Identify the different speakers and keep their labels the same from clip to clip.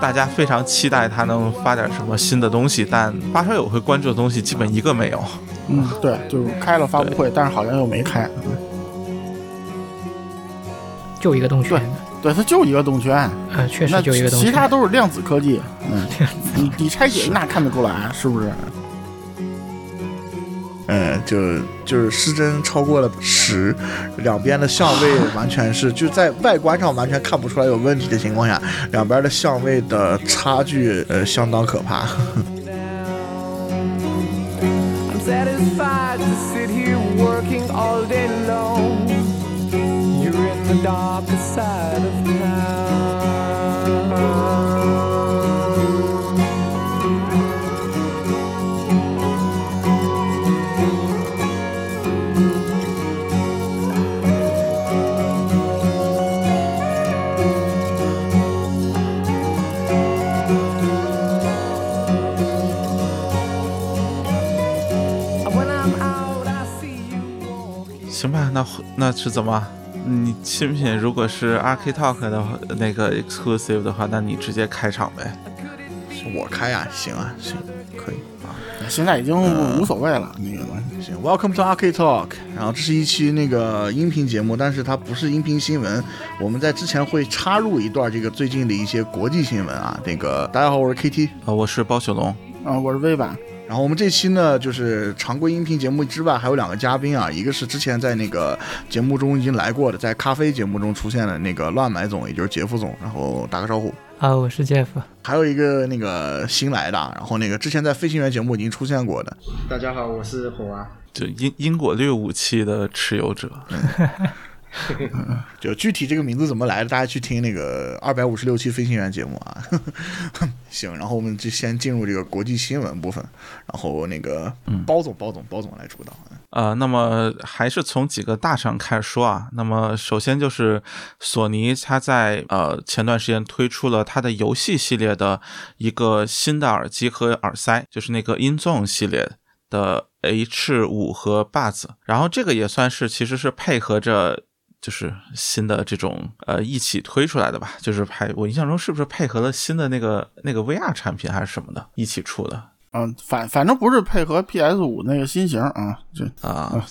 Speaker 1: 大家非常期待他能发点什么新的东西，但发烧友会关注的东西基本一个没有。
Speaker 2: 嗯，对，就是开了发布会，但是好像又没开。
Speaker 3: 就一个动圈，
Speaker 2: 对，它就一个动圈，
Speaker 3: 嗯，确
Speaker 2: 那
Speaker 3: 实就一个动圈。
Speaker 2: 其他都是量子科技。嗯，你你拆解那看得出来，是不是？
Speaker 4: 嗯，就就是失真超过了十，两边的相位完全是就在外观上完全看不出来有问题的情况下，两边的相位的差距呃相当可怕。
Speaker 1: 那那是怎么？你新品如果是 Arcade Talk 的话那个 exclusive 的话，那你直接开场呗。
Speaker 4: 我开啊、行啊，行，可以啊。
Speaker 2: 现在已经无所谓了，那个东西。
Speaker 4: 行，Welcome to Arcade Talk。然后这是一期那个音频节目，但是它不是音频新闻。我们在之前会插入一段这个最近的一些国际新闻啊。那个大家好，我是 KT。
Speaker 1: 呃，我是包小龙，
Speaker 2: 啊，我是微版。
Speaker 4: 然后我们这期呢，就是常规音频节目之外，还有两个嘉宾啊，一个是之前在那个节目中已经来过的，在咖啡节目中出现的那个乱买总，也就是杰夫总，然后打个招呼。
Speaker 3: 啊，我是 Jeff。
Speaker 4: 还有一个那个新来的，然后那个之前在飞行员节目已经出现过的，
Speaker 5: 大家好，我是火娃。
Speaker 1: 就因因果律武器的持有者。
Speaker 4: 就具体这个名字怎么来的，大家去听那个二百五十六期飞行员节目啊。行，然后我们就先进入这个国际新闻部分，然后那个包总、包总、包总来主导。
Speaker 1: 呃，那么还是从几个大厂开始说啊。那么首先就是索尼，它在呃前段时间推出了它的游戏系列的一个新的耳机和耳塞，就是那个 InZone 系列的 H 五和 Buds。然后这个也算是其实是配合着。就是新的这种呃一起推出来的吧，就是配我印象中是不是配合了新的那个那个 VR 产品还是什么的一起出的
Speaker 2: 嗯，反反正不是配合 PS 五那个新型啊，这
Speaker 1: 啊？
Speaker 2: 嗯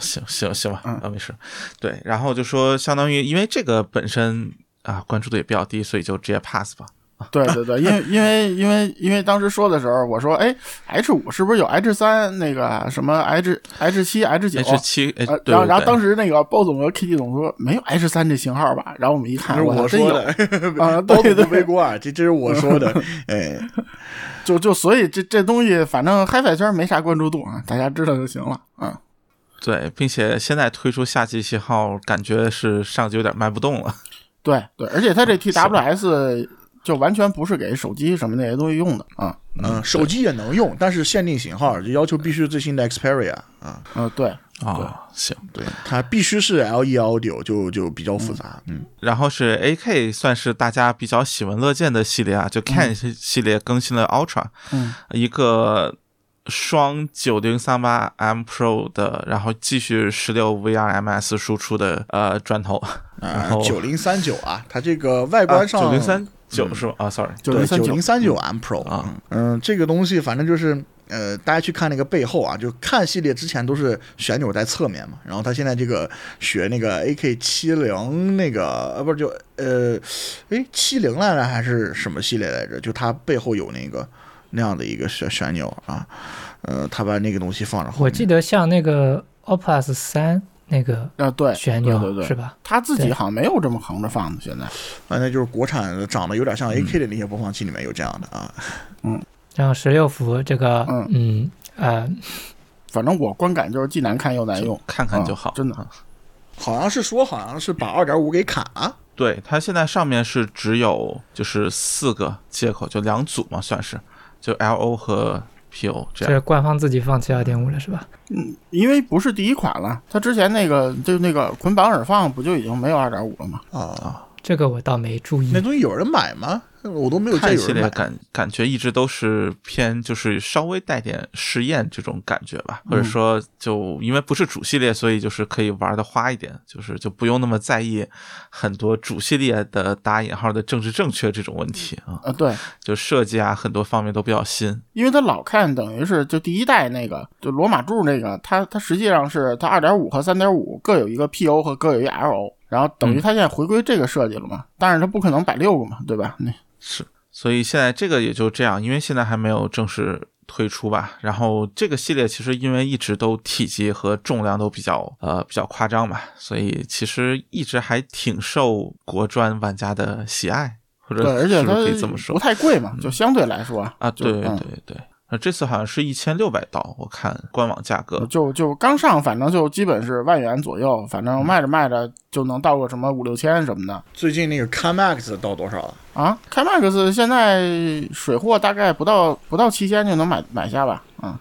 Speaker 1: 行行行吧，
Speaker 2: 嗯
Speaker 1: 啊没事。对，然后就说相当于因为这个本身啊关注度也比较低，所以就直接 pass 吧。
Speaker 2: 对对对，因为因为因为因为当时说的时候，我说哎，H 五是不是有 H 三那个什么 H H 七 H 九
Speaker 1: H 七，
Speaker 2: 然后然后当时那个包总和 KT 总说没有 H 三这型号吧，然后我们一看，
Speaker 4: 这是我说的，
Speaker 2: 啊，
Speaker 4: 包总不背锅啊，这这是我说的。哎，
Speaker 2: 就就所以这这东西反正 HiFi 圈没啥关注度啊，大家知道就行了啊。
Speaker 1: 对，并且现在推出夏季型号，感觉是上级有点卖不动了。
Speaker 2: 对对，而且它这 TWS 就完全不是给手机什么那些东西用的啊。
Speaker 4: 嗯，手机也能用，但是限定型号，就要求必须最新的 Xperia 啊。
Speaker 2: 嗯，对，
Speaker 1: 啊、行。
Speaker 4: 对，它必须是 LE Audio，就就比较复杂。嗯，
Speaker 1: 然后是 AK，算是大家比较喜闻乐见的系列啊，就 Can 系列更新了 Ultra，、
Speaker 2: 嗯
Speaker 1: 一个双九零三八 M Pro 的，然后继续十六 VRMS 输出的呃砖头，然
Speaker 4: 啊
Speaker 1: 后，
Speaker 4: 九零三九啊，它这个外观上
Speaker 1: 九零三九是吧？啊，sorry，
Speaker 2: 九零三九
Speaker 4: 零三九 M Pro
Speaker 1: 啊
Speaker 4: 嗯，这个东西反正就是。呃，大家去看那个背后啊，就看系列之前都是旋钮在侧面嘛，然后它现在这个学那个 AK 七零那个呃不是就呃，哎七零来着还是什么系列来着？就它背后有那个那样的一个旋旋钮啊，呃，它把那个东西放着后面。
Speaker 3: 我记得像那个 OPUS 三那个
Speaker 2: 啊，对，
Speaker 3: 旋钮
Speaker 2: 对对对
Speaker 3: 是吧？
Speaker 2: 他自己好像没有这么横着放的，现在。
Speaker 4: 反正就是国产的长得有点像 AK 的那些播放器里面有这样的啊。
Speaker 3: 然后十六伏这个，
Speaker 2: 嗯
Speaker 3: 嗯呃，
Speaker 2: 反正我观感就是既难看又难用，
Speaker 1: 看看就好，
Speaker 2: 啊真的
Speaker 1: 啊
Speaker 4: 好像是说好像是把二点五给砍了。
Speaker 1: 对，它现在上面是只有就是四个接口，就两组嘛，算是就 LO 和 PO 这样。
Speaker 3: 这官方自己放弃二点五了是吧？
Speaker 2: 嗯因为不是第一款了，它之前那个就那个捆绑耳放不就已经没有二点五了吗？
Speaker 4: 啊，
Speaker 3: 这个我倒没注意
Speaker 4: 那。东西有人买吗？我都没有见
Speaker 1: 看系列。感感觉一直都是偏就是稍微带点实验这种感觉吧，或者说就因为不是主系列，所以就是可以玩的花一点，就是就不用那么在意很多主系列的打引号的政治正确这种问题啊，
Speaker 2: 啊，对，
Speaker 1: 就设计啊很多方面都比较新。
Speaker 2: 因为他老看等于是就第一代那个就罗马柱那个，它它实际上是它二点五和三点五各有一个 PO 和各有一 LO，然后等于它现在回归这个设计了嘛，但是它不可能摆六个嘛，对吧？那
Speaker 1: 是，所以现在这个也就这样，因为现在还没有正式推出吧。然后这个系列其实因为一直都体积和重量都比较呃比较夸张嘛，所以其实一直还挺受国专玩家的喜爱，或者
Speaker 2: 对，而且它
Speaker 1: 是可以这么说
Speaker 2: 不太贵嘛，就相对来说
Speaker 1: 啊？对对
Speaker 2: 嗯
Speaker 1: 对。那这次好像是一千六百刀，我看官网价格。
Speaker 2: 就就刚上，反正就基本是万元左右，反正卖着卖着就能到个什么五六千什么的
Speaker 4: 最近那个 CanMax 到多少了？
Speaker 2: 啊。开 Max 现在水货大概不到不到七千就能买买下吧，嗯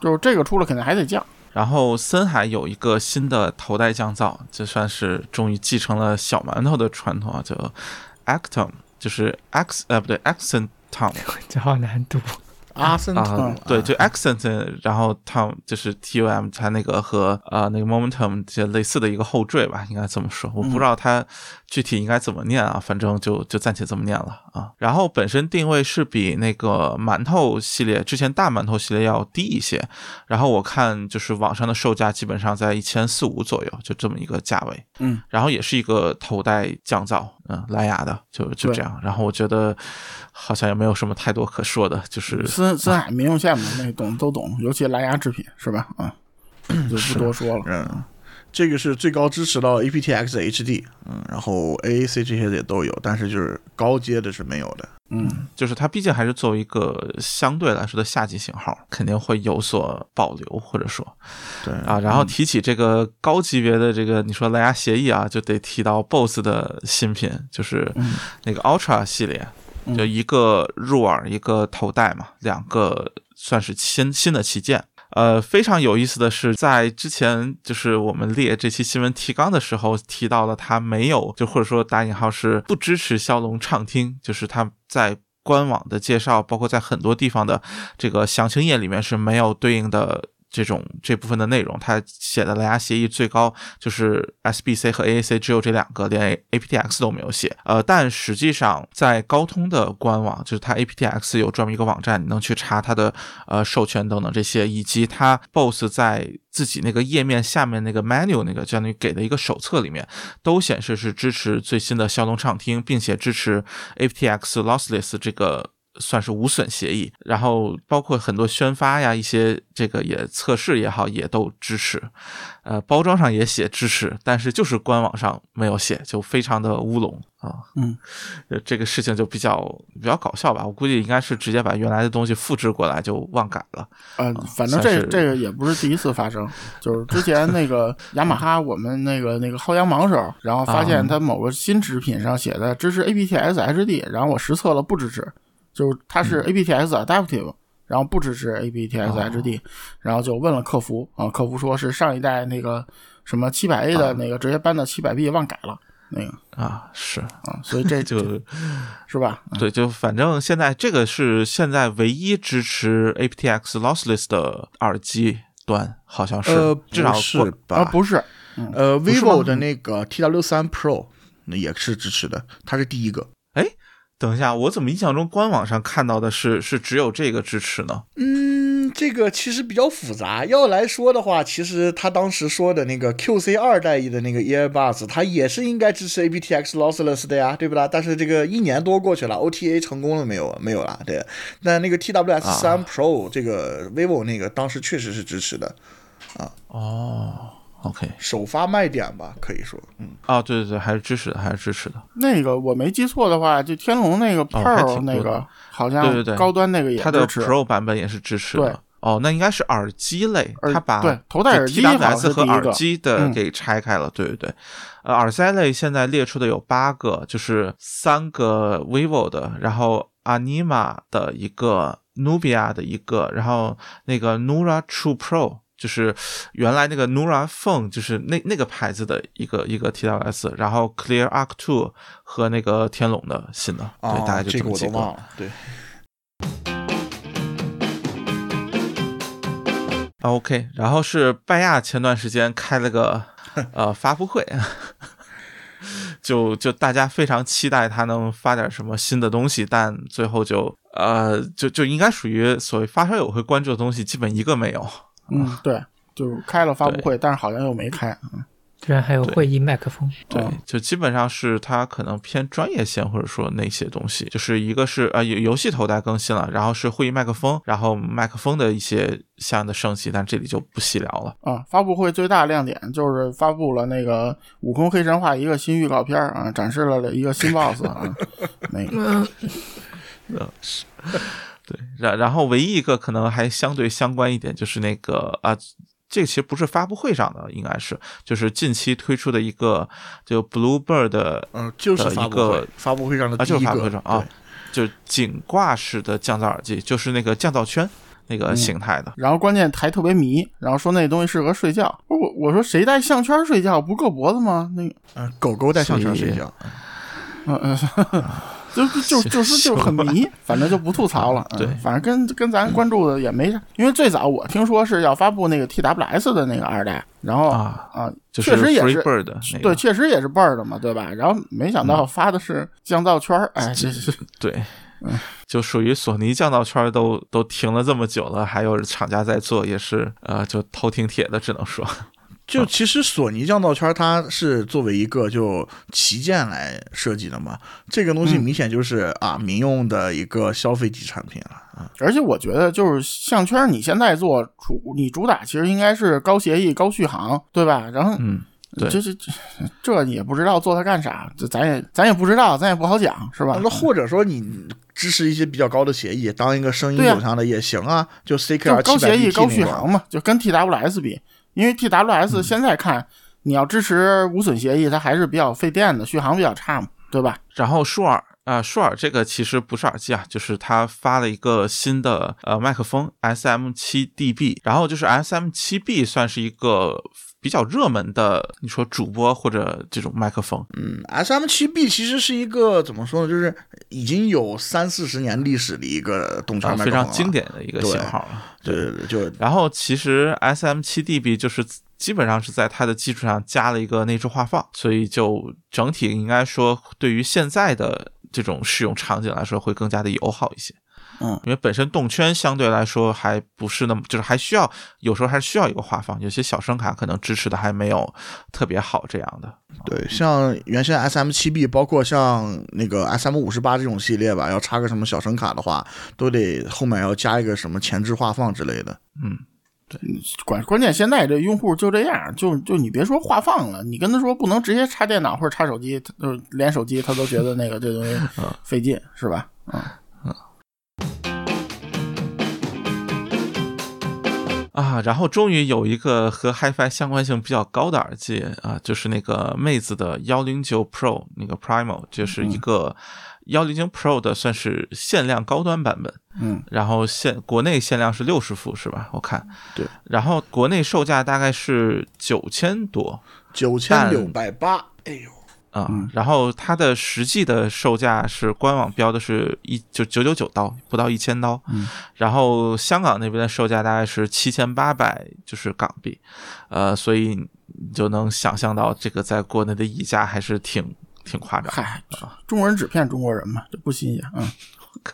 Speaker 2: 就是这个出了肯定还得降。
Speaker 1: 然后森海有一个新的头戴降噪，这算是终于继承了小馒头的传统啊，叫 Actom，就是 X 呃不对 Accent Tom
Speaker 3: 这好难读。
Speaker 4: 阿森
Speaker 1: 啊、
Speaker 4: 特，
Speaker 1: 对，就 Accent，然后 Tom 就是 T U M，它那个和呃那个 Momentum 这类似的一个后缀吧，应该这么说。我不知道它具体应该怎么念啊，反正就就暂且这么念了啊。然后本身定位是比那个馒头系列之前大馒头系列要低一些，然后我看就是网上的售价基本上在一千四五左右，就这么一个价位。
Speaker 2: 嗯，
Speaker 1: 然后也是一个头戴降噪，嗯，蓝牙的，就就这样。然后我觉得好像也没有什么太多可说的，就是
Speaker 2: 森森海民用线嘛，那懂都懂，尤其蓝牙制品是吧？啊、就不多说了。
Speaker 4: 嗯，这个是最高支持到 aptX HD，嗯，然后 AAC 这些也都有，但是就是高阶的是没有的。
Speaker 2: 嗯，
Speaker 1: 就是它毕竟还是作为一个相对来说的下级型号，肯定会有所保留，或者说
Speaker 4: 对
Speaker 1: 啊。然后提起这个高级别的这个，你说蓝牙协议啊，就得提到 bose 的新品，就是那个 Ultra 系列，就一个入耳，一个头戴嘛，两个算是新新的旗舰。呃，非常有意思的是，在之前就是我们列这期新闻提纲的时候提到了，它没有就或者说打引号是不支持骁龙畅听，就是它在官网的介绍，包括在很多地方的这个详情页里面是没有对应的。这种这部分的内容，它写的蓝牙协议最高就是 SBC 和 AAC 只有这两个，连 aptX 都没有写。呃，但实际上在高通的官网，就是它 aptX 有专门一个网站，你能去查它的呃授权等等这些，以及它 BOSS 在自己那个页面下面那个 menu 那个相当于给的一个手册里面，都显示是支持最新的骁龙畅听，并且支持 aptX lossless 这个。算是无损协议，然后包括很多宣发呀，一些这个也测试也好，也都支持。呃，包装上也写支持，但是就是官网上没有写，就非常的乌龙啊。
Speaker 2: 嗯，
Speaker 1: 呃，这个事情就比较比较搞笑吧。我估计应该是直接把原来的东西复制过来就忘改了。
Speaker 2: 呃，反正这这个也不是第一次发生，就是之前那个 雅马哈，我们那个那个薅羊毛时候，然后发现它某个新制品上写的支持 apts hd，然后我实测了不支持，就是它是 aptX Adaptive，然后不支持 aptX HD，然后就问了客服啊，客服说是上一代那个什么七百 A 的那个直接搬到七百 B 忘改了那个
Speaker 1: 啊，是，
Speaker 2: 啊，所以这
Speaker 1: 就
Speaker 2: 是吧？
Speaker 1: 对，就反正现在这个是现在唯一支持 aptX lossless 的耳机端，好像是，
Speaker 4: 呃，
Speaker 1: 至少
Speaker 4: 是吧？
Speaker 2: 啊，不是，
Speaker 4: 呃，vivo 的那个 TW 三 Pro 那也是支持的，它是第一个。
Speaker 1: 等一下，我怎么印象中官网上看到的是是只有这个支持呢？
Speaker 4: 嗯，这个其实比较复杂。要来说的话，其实他当时说的那个 QC 二代的那个 Earbuds，它也是应该支持 aptX lossless 的呀，对不啦？但是这个一年多过去了，OTA 成功了没有？没有啦，对。那那个 TWS 三 Pro、这个 vivo 那个当时确实是支持的，啊
Speaker 1: 哦，OK，
Speaker 4: 首发卖点吧，可以说，嗯，
Speaker 1: 啊，对对对，还是支持的，还是支持的。
Speaker 2: 那个我没记错的话，就天龙那个 Pro
Speaker 1: 挺
Speaker 2: 那个好像
Speaker 1: 对对对
Speaker 2: 高端那个也
Speaker 1: 它的。Pro 版本也是支持
Speaker 2: 对
Speaker 1: 的。哦，那应该是耳机类，它把
Speaker 2: 对头戴耳机好像
Speaker 1: TWS 和耳机的
Speaker 2: 嗯
Speaker 1: 给拆开了。对对对，呃，耳塞类现在列出的有八个，就是三个 vivo 的，然后 Anima 的一个，Nubia 的一个，然后那个 Nura True Pro 就是原来那个 Nura Phone，就是那那个牌子的一个一个 TWS，然后 Clear Arc Two 和那个天龙的新的，对，大概就
Speaker 4: 这个
Speaker 1: 这么几
Speaker 4: 我都忘了。对，
Speaker 1: 啊 OK，然后是拜亚前段时间开了个 呃发布会，就就大家非常期待他能发点什么新的东西，但最后就呃就就应该属于所谓发烧友会关注的东西，基本一个没有。
Speaker 2: 嗯，对，就开了发布会，但是好像又没开。嗯。
Speaker 3: 居然还有会议麦克风，
Speaker 1: 对。
Speaker 2: 哦，
Speaker 1: 就基本上是它可能偏专业线，或者说那些东西，就是一个是呃游游戏头戴更新了，然后是会议麦克风，然后麦克风的一些相应的升级，但这里就不细聊了。
Speaker 2: 啊，发布会最大亮点就是发布了那个《悟空黑神话》一个新预告片儿啊，展示了一个新 BOSS 啊，那个
Speaker 1: 对，然然后唯一一个可能还相对相关一点，就是那个啊。这其实不是发布会上的，应该是就是近期推出的一个就 Bluebird 的
Speaker 4: 嗯，就是
Speaker 1: 一
Speaker 4: 发布
Speaker 1: 个
Speaker 4: 会，发布会上的
Speaker 1: 啊，就是发布会上啊，就是颈挂式的降噪耳机，就是那个降噪圈那个形态的。
Speaker 2: 然后关键还特别迷，然后说那东西适合睡觉。我我说谁戴项圈睡觉不硌脖子吗？那个，
Speaker 4: 嗯，狗狗戴项圈睡觉，
Speaker 2: 嗯嗯，就就 就是就很迷，反正就不吐槽了。嗯
Speaker 1: 对
Speaker 2: 反正跟跟咱关注的也没啥，因为最早我听说是要发布那个 TWS 的那个二代，然后
Speaker 1: 啊
Speaker 2: 啊，确实也是对，确实也是 Bird 嘛，对吧？然后没想
Speaker 1: 嗯
Speaker 2: 到发的是降噪圈儿，哎，这是
Speaker 1: 对，就属于索尼降噪圈都都停了这么久了，还有厂家在做，也是呃，就偷听铁的，只能说。
Speaker 4: 就其实索尼降噪圈它是作为一个就旗舰来设计的嘛，这个东西
Speaker 2: 嗯
Speaker 4: 明显就是啊民用的一个消费级产品了啊。
Speaker 2: 而且我觉得就是项圈，你现在做主，你主打其实应该是高协议、高续航，对吧？然后
Speaker 1: 嗯，对
Speaker 2: 这这这也不知道做它干啥，这咱也咱也不知道，咱也不好讲，是吧？
Speaker 4: 那或者说你支持一些比较高的协议，当一个声音走向的也行啊，就
Speaker 2: 就
Speaker 4: CKR
Speaker 2: 高协议、
Speaker 4: 700
Speaker 2: 高续。航嘛，就跟 TWS 比，因为
Speaker 1: 嗯
Speaker 2: TWS 现在看、你要支持无损协议，它还是比较费电的，续航比较差嘛，对吧？
Speaker 1: 然后舒尔啊，舒尔这个其实不是耳机啊，就是它发了一个新的呃麦克风 SM 七 DB，然后就是 SM 七 B 算是一个比较热门的，你说主播或者这种麦克风，
Speaker 4: 嗯，SM 七 B 其实是一个怎么说呢，就是已经有三四十年历史的一个动圈
Speaker 1: 啊，
Speaker 4: 麦克风了
Speaker 1: 非常经。典的一个型号了。
Speaker 4: 对对对，就
Speaker 1: 然后其实 SM 七 DB 就是基本上是在它的基础上加了一个内置话放，所以就整体应该说对于现在的这种使用场景来说会更加的友好一些。
Speaker 2: 嗯，
Speaker 1: 因为本身动圈相对来说还不是那么，就是还需要有时候还是需要一个画放，有些小声卡可能支持的还没有特别好这样的。
Speaker 4: 对，像原先 SM 七 B，包括像那个 SM 五十八这种系列吧，要插个什么小声卡的话，都得后面要加一个什么前置画放之类的。
Speaker 1: 嗯，对
Speaker 2: 关关键现在这用户就这样，就就你别说话放了，你跟他说不能直接插电脑或者插手机，他就是连手机他都觉得那个这东西 费劲，是吧？嗯，
Speaker 1: 啊，然后终于有一个和 HiFi 相关性比较高的耳机啊，就是那个妹子的幺零九 Pro 那个 Primo，就是一个幺零九 Pro 的算是限量高端版本。
Speaker 2: 嗯，
Speaker 1: 然后限国内限量是六十副是吧？我看
Speaker 4: 对，
Speaker 1: 然后国内售价大概是九千多
Speaker 4: 九千六百八，哎呦，
Speaker 1: 啊、然后它的实际的售价是官网标的是一就九九九刀，不到一千刀。
Speaker 2: 嗯，
Speaker 1: 然后香港那边的售价大概是七千八百，就是港币，呃，所以你就能想象到这个在国内的溢价还是挺挺夸张的。
Speaker 2: 嗨，中国人只骗中国人嘛，这不新鲜。嗯，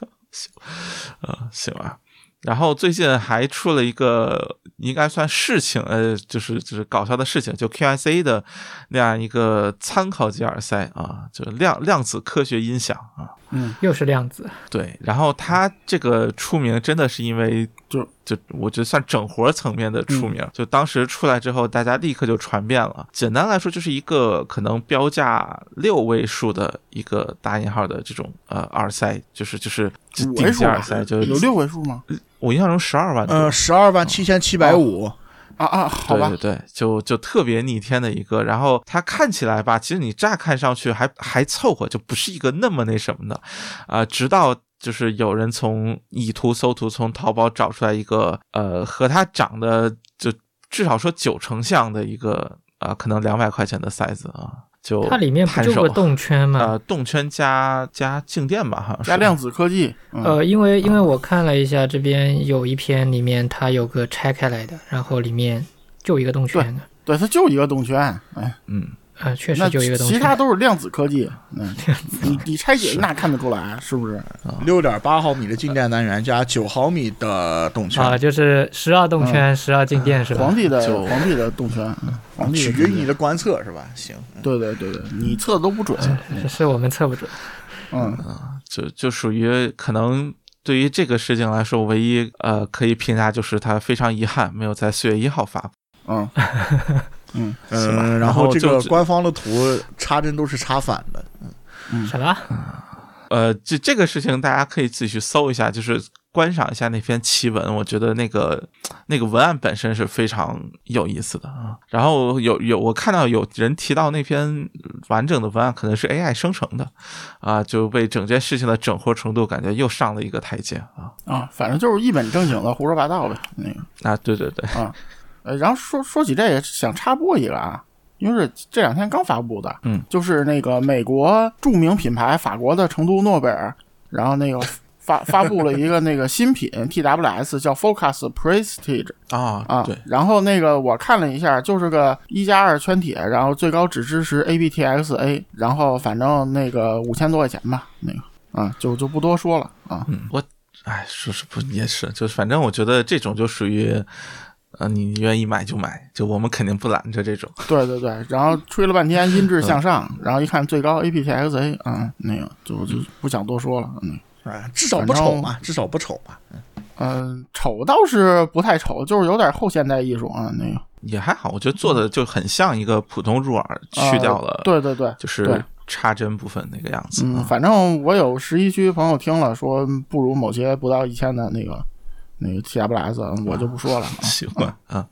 Speaker 1: 呃，行吧。然后最近还出了一个应该算事情，呃，就是就是搞笑的事情，就 QSA 的那样一个参考级耳塞啊，就是量量子科学音响啊。
Speaker 3: 又是量子，
Speaker 1: 对，然后他这个出名真的是因为
Speaker 2: 就
Speaker 1: 就我觉得算整活层面的出名，就当时出来之后，大家立刻就传遍了。简单来说，就是一个可能标价六位数的一个大引号的这种呃耳塞，就是就是顶级耳塞，就
Speaker 2: 有六位数吗？
Speaker 1: 我印象中十二万。
Speaker 4: 呃，十二万七千七百五，
Speaker 2: 啊啊，好吧。
Speaker 1: 对对，对，就就特别逆天的一个，然后它看起来吧，其实你乍看上去还还凑合，就不是一个那么那什么的，啊、直到就是有人从以图搜图从淘宝找出来一个，呃，和它长得就至少说九成像的一个啊、可能两百块钱的塞子啊，就
Speaker 3: 它里面不就个动圈吗？
Speaker 1: 呃动圈加加静电吧，好像是
Speaker 2: 加量子科技，嗯
Speaker 3: 呃，因为因为我看了一下，这边有一篇里面它有个拆开来的，然后里面就一个动圈的，
Speaker 2: 对，它就一个动圈，哎，
Speaker 1: 嗯。
Speaker 3: 呃，确实就一个动圈。
Speaker 2: 其他都是量子科技，嗯，你你拆解那看得出来是不是？
Speaker 4: 六点八毫米的静电单元加九毫米的动圈，
Speaker 3: 啊，就是十二动圈，十二静电是吧
Speaker 2: 皇？帝的
Speaker 1: 就
Speaker 2: 皇帝的动圈，嗯皇帝
Speaker 4: 取决于你的观测是吧？行，
Speaker 2: 对对对对，你测的都不准，
Speaker 3: 是是我们测不准。
Speaker 2: 嗯，
Speaker 1: 就就属于可能对于这个事情来说，唯一呃可以评价就是它非常遗憾没有在四月一号发布。
Speaker 2: 嗯，嗯，
Speaker 1: 行吧
Speaker 4: 嗯，
Speaker 1: 然
Speaker 4: 后这个官方的图插针都是插反的，嗯
Speaker 3: 什么？
Speaker 1: 呃，这这个事情大家可以自己去搜一下，就是观赏一下那篇奇文，我觉得那个那个文案本身是非常有意思的啊。然后有有我看到有人提到那篇完整的文案可能是 AI 生成的，啊，就为整件事情的整活程度感觉又上了一个台阶啊。
Speaker 2: 啊，反正就是一本正经的胡说八道呗，那个。
Speaker 1: 啊，对对对，
Speaker 2: 呃，然后说说起这个，想插播一个啊，因为是这两天刚发布的，
Speaker 1: 嗯，
Speaker 2: 就是那个美国著名品牌法国的成都诺贝尔，然后那个发发布了一个那个新品 TWS 叫 Focus Prestige
Speaker 1: 啊
Speaker 2: 啊，
Speaker 1: 对，
Speaker 2: 然后那个我看了一下，就是个一加二圈铁，然后最高只支持 aptX-A，然后反正那个五千多块钱吧，那个啊，就就不多说了啊，
Speaker 1: 嗯，我，哎，说是不也是，就是反正我觉得这种就属于，呃，你愿意买就买，就我们肯定不拦着这种。
Speaker 2: 对对对，然后吹了半天音质向上，然后一看最高 aptX-A，啊，那个就就不想多说了，嗯。
Speaker 4: 啊，至少不丑嘛，至少不丑嘛。
Speaker 2: 嗯，丑倒是不太丑，就是有点后现代艺术啊，那个
Speaker 1: 也还好，我觉得做的就很像一个普通入耳，去掉了、
Speaker 2: 呃对对对，
Speaker 1: 就是插针部分那个样子。
Speaker 2: 嗯，
Speaker 1: 啊
Speaker 2: 反正我有十一区朋友听了说不如某些不到一千的那个那个 TWS，我就不说了。啊
Speaker 1: 喜欢啊。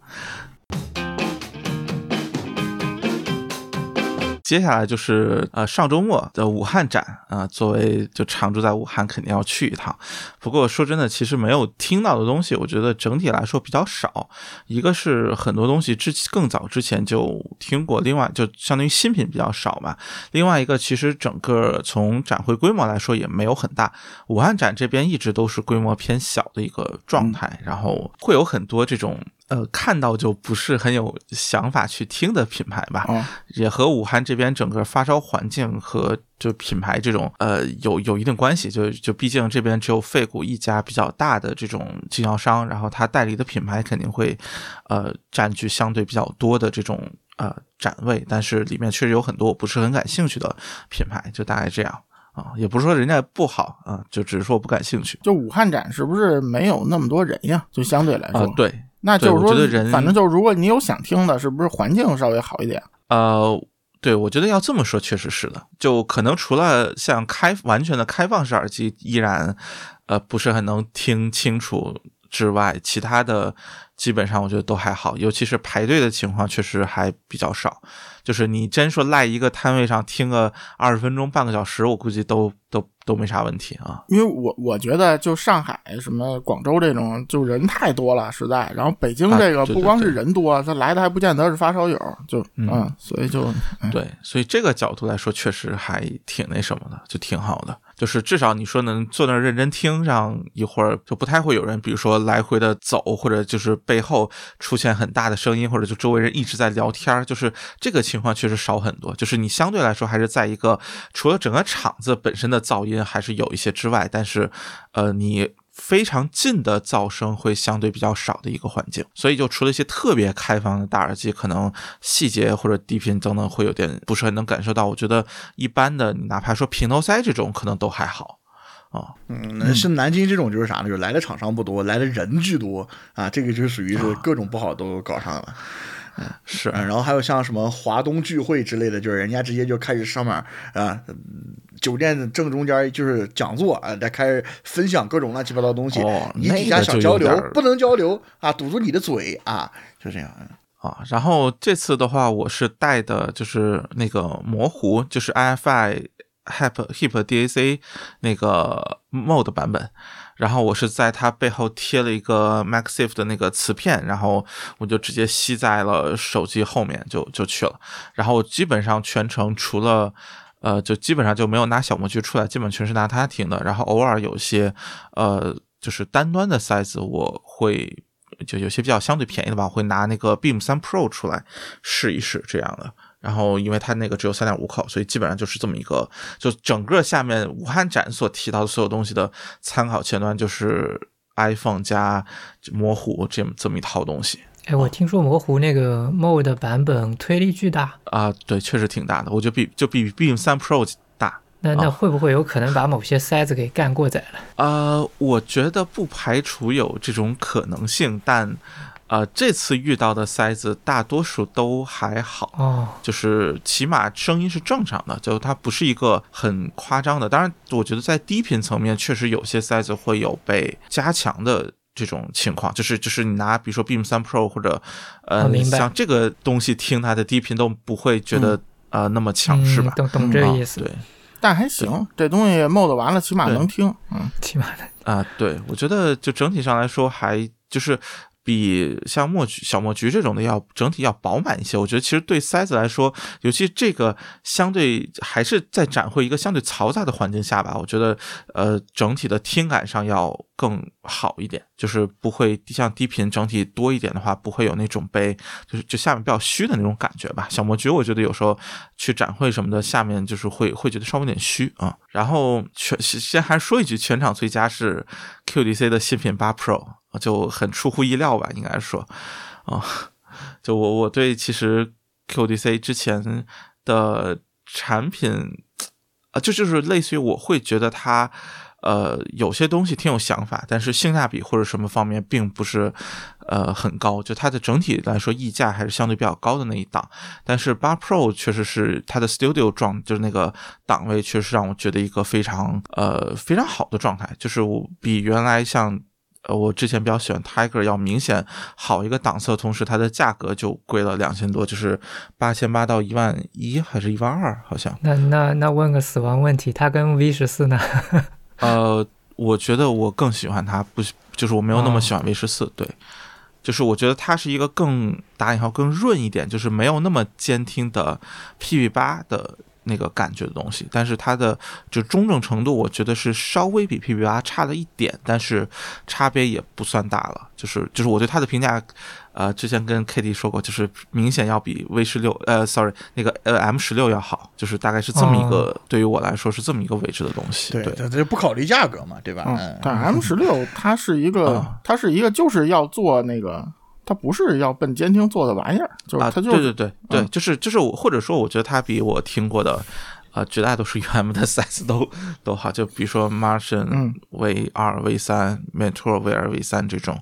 Speaker 1: 接下来就是呃上周末的武汉展啊、作为就常住在武汉，肯定要去一趟。不过说真的，其实没有听到的东西，我觉得整体来说比较少。一个是很多东西之更早之前就听过，另外就相当于新品比较少嘛。另外一个，其实整个从展会规模来说也没有很大。武汉展这边一直都是规模偏小的一个状态，然后会有很多这种呃看到就不是很有想法去听的品牌吧，
Speaker 2: 哦
Speaker 1: 也和武汉这边整个发烧环境和就品牌这种呃有有一定关系。就就毕竟这边只有费谷一家比较大的这种经销商，然后他代理的品牌肯定会呃占据相对比较多的这种呃展位，但是里面确实有很多我不是很感兴趣的品牌，就大概这样。啊，也不是说人家不好啊，就只是说我不感兴趣
Speaker 2: 就武汉展是不是没有那么多人呀？就相对来说，
Speaker 1: 啊。对，
Speaker 2: 那就是说反正就是如果你有想听的，是不是环境稍微好一点？
Speaker 1: 呃，对，我觉得要这么说，确实是的。就可能除了像开完全的开放式耳机依然呃不是很能听清楚之外，其他的基本上我觉得都还好。尤其是排队的情况，确实还比较少。就是你真说赖一个摊位上听个二十分钟、半个小时，我估计都都都没啥问题啊。
Speaker 2: 因为我我觉得就上海、什么广州这种，就人太多了，实在。然后北京这个不光是
Speaker 1: 对
Speaker 2: 人多，他来的还不见得是发烧友，就
Speaker 1: 嗯
Speaker 2: 嗯，所以就
Speaker 1: 对，所以这个角度来说，确实还挺那什么的，就挺好的。就是至少你说能坐那儿认真听，上一会儿就不太会有人，比如说来回的走，或者就是背后出现很大的声音，或者就周围人一直在聊天儿，就是这个情况确实少很多。就是你相对来说还是在一个除了整个场子本身的噪音还是有一些之外，但是呃你。非常近的噪声会相对比较少的一个环境，所以就除了一些特别开放的大耳机，可能细节或者低频等等会有点不是很能感受到。我觉得一般的，你哪怕说平头塞这种，可能都还好。
Speaker 4: 啊嗯，那是南京这种就是啥呢？就是来的厂商不多，来的人巨多啊，这个就属于是各种不好都搞上了。
Speaker 1: 是，
Speaker 4: 嗯，然后还有像什么华东聚会之类的，就是人家直接就开始上面啊，嗯酒店正中间就是讲座啊，再开始分享各种乱七八糟东西。
Speaker 1: 哦
Speaker 4: 你底下想交流不能交流啊，堵住你的嘴啊，就这样。
Speaker 1: 啊，然后这次的话，我是带的就是那个模糊，就是 iFi Hip Hip DAC 那个 Mode 版本。然后我是在它背后贴了一个 MagSafe 的那个磁片，然后我就直接吸在了手机后面就就去了。然后基本上全程除了呃，就基本上就没有拿小模具出来，基本全是拿它听的。然后偶尔有些呃，就是单端的 size 我会就有些比较相对便宜的吧，我会拿那个 Beam 三 Pro 出来试一试这样的。然后，因为它那个只有三点五口，所以基本上就是这么一个，就整个下面武汉展所提到的所有东西的参考前端就是 iPhone 加模糊这么这么一套东西
Speaker 3: 哎，我听说模糊那个 Mode 版本推力巨大，
Speaker 1: 啊，对，确实挺大的，我觉得比就比 Beam 三 Pro 大。
Speaker 3: 那那
Speaker 1: 啊
Speaker 3: 会不会有可能把某些塞子给干过载了？
Speaker 1: 呃，我觉得不排除有这种可能性，但呃，这次遇到的塞子大多数都还好。
Speaker 3: 哦，
Speaker 1: 就是起码声音是正常的，就它不是一个很夸张的。当然，我觉得在低频层面，确实有些塞子会有被加强的这种情况，就是就是你拿比如说 Beam 三 Pro 或者呃、
Speaker 3: 哦
Speaker 1: 像这个东西听它的低频都不会觉得、呃那么强势吧？
Speaker 3: 嗯懂懂这个
Speaker 1: 啊
Speaker 3: 意思，
Speaker 1: 对
Speaker 2: 但还行，这东西 mod 完了起码能听。嗯，
Speaker 3: 起码的。
Speaker 1: 啊，对，我觉得就整体上来说，还就是比像墨菊、小墨菊这种的要整体要饱满一些。我觉得其实对塞子来说，尤其这个相对还是在展会一个相对嘈杂的环境下吧，我觉得呃整体的听感上要更好一点，就是不会像低频整体多一点的话，不会有那种被就是就下面比较虚的那种感觉吧。小墨菊我觉得有时候去展会什么的，下面就是会会觉得稍微有点虚啊。然后全先还说一句，全场最佳是 QDC 的新品八 Pro，就很出乎意料吧，应该说啊，就我我对其实 QDC 之前的产品啊，就就是类似于我会觉得它。呃，有些东西挺有想法，但是性价比或者什么方面并不是呃很高，就它的整体来说溢价还是相对比较高的那一档。但是八 Pro 确实是它的 Studio 状，就是那个档位，确实让我觉得一个非常呃非常好的状态，就是我比原来像。呃，我之前比较喜欢 Tiger 要明显好一个档次，同时它的价格就贵了两千多，就是八千八到一万一还是一万二，好像。
Speaker 3: 那那那问个死亡问题，它跟 V 十四呢？
Speaker 1: 呃，我觉得我更喜欢它，不就是我没有那么
Speaker 3: 哦
Speaker 1: 喜欢 V 十四，对，就是我觉得它是一个更打引号更润一点，就是没有那么监听的 PB 八的那个感觉的东西，但是它的就中正程度，我觉得是稍微比 PB 八差了一点，但是差别也不算大了，就是就是我对它的评价。呃，之前跟 K D 说过，就是明显要比 V 十六，呃，sorry，那个呃 M 十六要好，就是大概是这么一个，对于我来说是这么一个位置的东西。
Speaker 4: 对，
Speaker 1: 对，
Speaker 4: 这这就不考虑价格嘛，对吧？
Speaker 2: 嗯，但 M 十六 它是一个
Speaker 1: 啊，
Speaker 2: 它是一个就是要做那个，它不是要奔监听做的玩意儿，就是
Speaker 1: 啊，
Speaker 2: 它就是
Speaker 1: 对对对对，
Speaker 2: 嗯
Speaker 1: 就是就是我或者说，我觉得它比我听过的。呃，绝大多数 UM 的 size 都都好，就比如说 Martian
Speaker 2: 嗯
Speaker 1: V 二、V 三、Mentor V 二、V 三这种，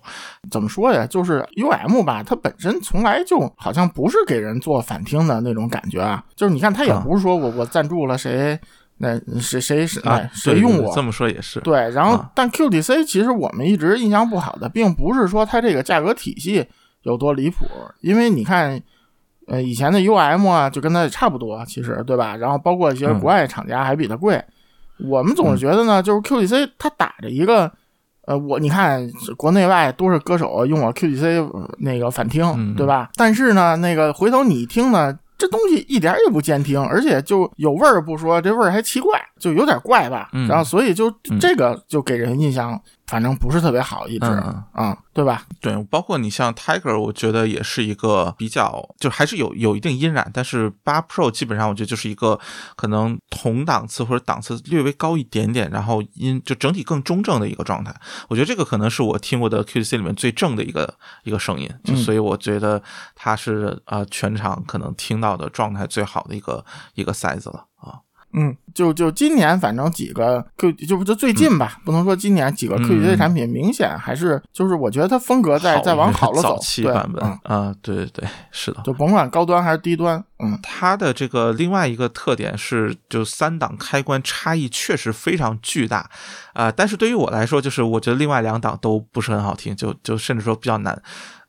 Speaker 2: 怎么说呀？就是 U M 吧，它本身从来就好像不是给人做反听的那种感觉啊。就是你看，它也
Speaker 1: 啊
Speaker 2: 不是说我我赞助了谁，那谁谁谁谁用我，
Speaker 1: 对这么说也是，
Speaker 2: 对，然后
Speaker 1: 啊
Speaker 2: 但 QDC 其实我们一直印象不好的，并不是说它这个价格体系有多离谱，因为你看，呃，以前的 UM 啊，就跟它也差不多，其实对吧？然后包括一些
Speaker 1: 嗯
Speaker 2: 国外厂家还比它贵。我们总是觉得呢，就是 QDC 它打着一个，呃，我你看国内外多少歌手用我 QDC 呃那个反听，
Speaker 1: 嗯
Speaker 2: 对吧？但是呢，那个回头你一听呢。这东西一点也不监听，而且就有味儿不说，这味儿还奇怪，就有点怪吧。
Speaker 1: 嗯
Speaker 2: 然后所以就
Speaker 1: 嗯
Speaker 2: 这个就给人印象，反正不是特别好，一直
Speaker 1: 嗯
Speaker 2: 啊、对吧？
Speaker 1: 对，包括你像 Tiger，我觉得也是一个比较，就还是有有一定阴染，但是八 Pro 基本上我觉得就是一个可能同档次或者档次略微高一点点，然后音就整体更中正的一个状态。我觉得这个可能是我听过的 QC 里面最正的一个一个声音，就
Speaker 2: 嗯
Speaker 1: 所以我觉得它是啊、呃全场可能听到的状态最好的一个一个 size 了啊。
Speaker 2: 嗯，就就今年反正几个 Q 就不就最近吧，不能说今年几个
Speaker 1: 嗯。
Speaker 2: QDC 产品明显还是就是我觉得它风格在在往好了走
Speaker 1: 早，期
Speaker 2: 对，
Speaker 1: 版本
Speaker 2: 嗯，
Speaker 1: 啊，对对对，是的。
Speaker 2: 就甭管高端还是低端，嗯。
Speaker 1: 它的这个另外一个特点是，就三档开关差异确实非常巨大，啊、但是对于我来说，就是我觉得另外两档都不是很好听，就就甚至说比较难，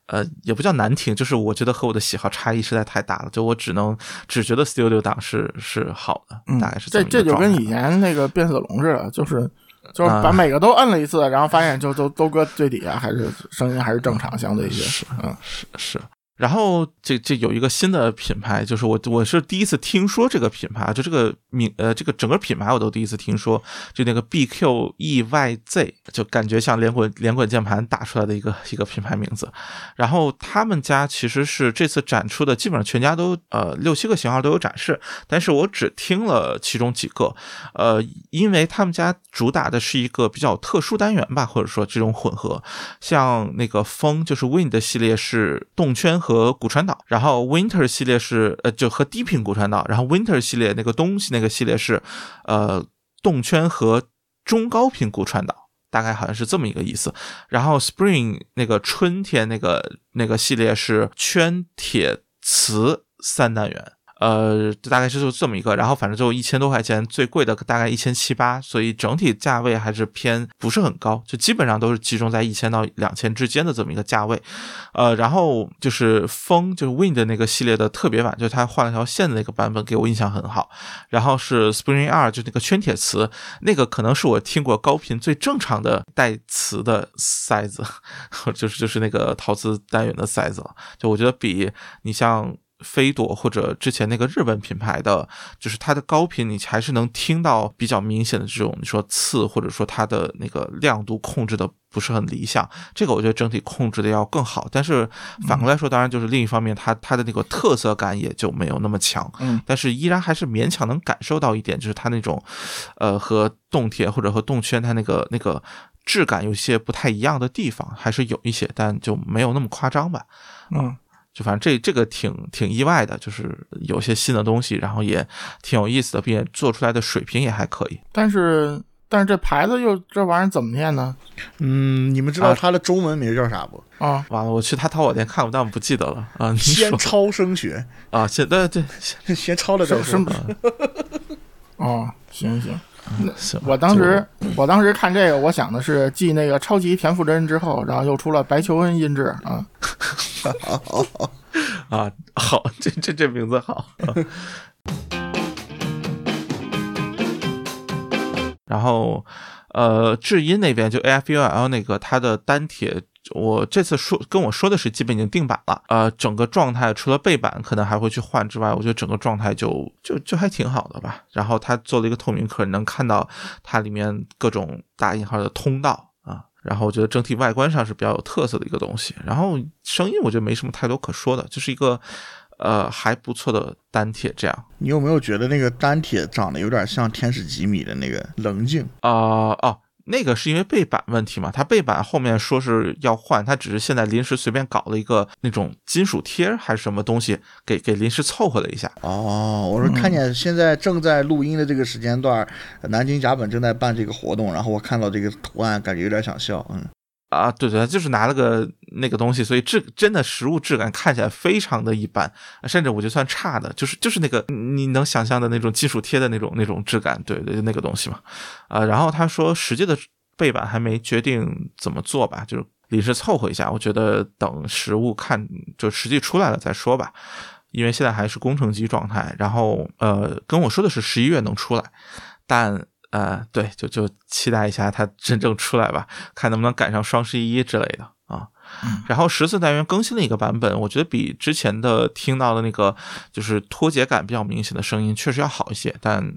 Speaker 1: 呃，也不叫难听，就是我觉得和我的喜好差异实在太大了，就我只能只觉得 Studio 档是是好的，
Speaker 2: 嗯
Speaker 1: 大概是，
Speaker 2: 这这就跟以前那个变色龙似的，就是就是把每个都摁了一次，然后发现就都都搁最底下，还是声音还是正常，相对一些，嗯，
Speaker 1: 是是。然后这这有一个新的品牌，就是我我是第一次听说这个品牌，就这个名呃这个整个品牌我都第一次听说，就那个 BQEYZ，就感觉像连滚连滚键盘打出来的一个一个品牌名字。然后他们家其实是这次展出的，基本上全家都呃六七个型号都有展示，但是我只听了其中几个，呃，因为他们家主打的是一个比较特殊单元吧，或者说这种混合，像那个风就是 Wind 系列是动圈。和骨传导，然后 Winter 系列是呃就和低频骨传导，然后 Winter 系列那个东西那个系列是呃动圈和中高频骨传导，大概好像是这么一个意思。然后 Spring 那个春天那个那个系列是圈铁磁三单元。呃，大概是就这么一个，然后反正就一千多块钱，最贵的大概一千七八，所以整体价位还是偏不是很高，就基本上都是集中在一千到两千之间的这么一个价位。呃，然后就是风，就是 Wind 那个系列的特别版，就是它换了条线的那个版本，给我印象很好。然后是 Spring 二，就那个圈铁磁，那个可能是我听过高频最正常的带磁的塞子，就是就是那个陶瓷单元的塞子了。就我觉得比你像。飞朵或者之前那个日本品牌的，就是它的高频，你还是能听到比较明显的这种，你说刺或者说它的那个亮度控制的不是很理想，这个我觉得整体控制的要更好。但是反过来说，当然就是另一方面，它它的那个特色感也就没有那么强。
Speaker 2: 嗯，
Speaker 1: 但是依然还是勉强能感受到一点，就是它那种，呃，和动铁或者和动圈它那个那个质感有些不太一样的地方，还是有一些，但就没有那么夸张吧。
Speaker 2: 嗯。
Speaker 1: 就反正这这个挺挺意外的，就是有些新的东西，然后也挺有意思的，并且做出来的水平也还可以。
Speaker 2: 但是但是这牌子又这玩意儿怎么念呢？
Speaker 4: 嗯，你们知道它的中文名叫啥不？
Speaker 2: 啊，
Speaker 1: 完了，我去他淘宝店看过，但我不记得了啊。
Speaker 4: 先超声学
Speaker 1: 啊，先对对，
Speaker 4: 先 超的
Speaker 2: 是吗？哦，行行。
Speaker 1: 行，
Speaker 2: 我当时我当时看这个，我想的是继那个超级田馥甄之后，然后又出了白求恩音质啊，
Speaker 1: 啊，好，这这这名字好。然后，呃，智音那边就 A F U L 那个，它的单铁。我这次说跟我说的是基本已经定版了，呃，整个状态除了背板可能还会去换之外，我觉得整个状态就就就还挺好的吧。然后它做了一个透明壳，能看到它里面各种打引号的通道啊。然后我觉得整体外观上是比较有特色的一个东西。然后声音我觉得没什么太多可说的，就是一个呃还不错的单铁。这样，
Speaker 4: 你有没有觉得那个单铁长得有点像天使吉米的那个棱镜
Speaker 1: 啊？哦。那个是因为背板问题嘛？它背板后面说是要换，它只是现在临时随便搞了一个那种金属贴还是什么东西，给给临时凑合了一下。
Speaker 4: 哦，我说看见现在正在录音的这个时间段，南京甲本正在办这个活动，然后我看到这个图案，感觉有点想笑。嗯。
Speaker 1: 啊，对对，就是拿了个那个东西，所以质真的实物质感看起来非常的一般，甚至我就算差的，就是就是那个你能想象的那种金属贴的那种那种质感，对对，那个东西嘛。啊，然后他说实际的背板还没决定怎么做吧，就是临时凑合一下，我觉得等实物看就实际出来了再说吧，因为现在还是工程机状态。然后呃，跟我说的是十一月能出来，但。呃，对，就就期待一下它真正出来吧，看能不能赶上双十一之类的啊。然后十四单元更新了一个版本，我觉得比之前的听到的那个就是脱节感比较明显的声音确实要好一些，但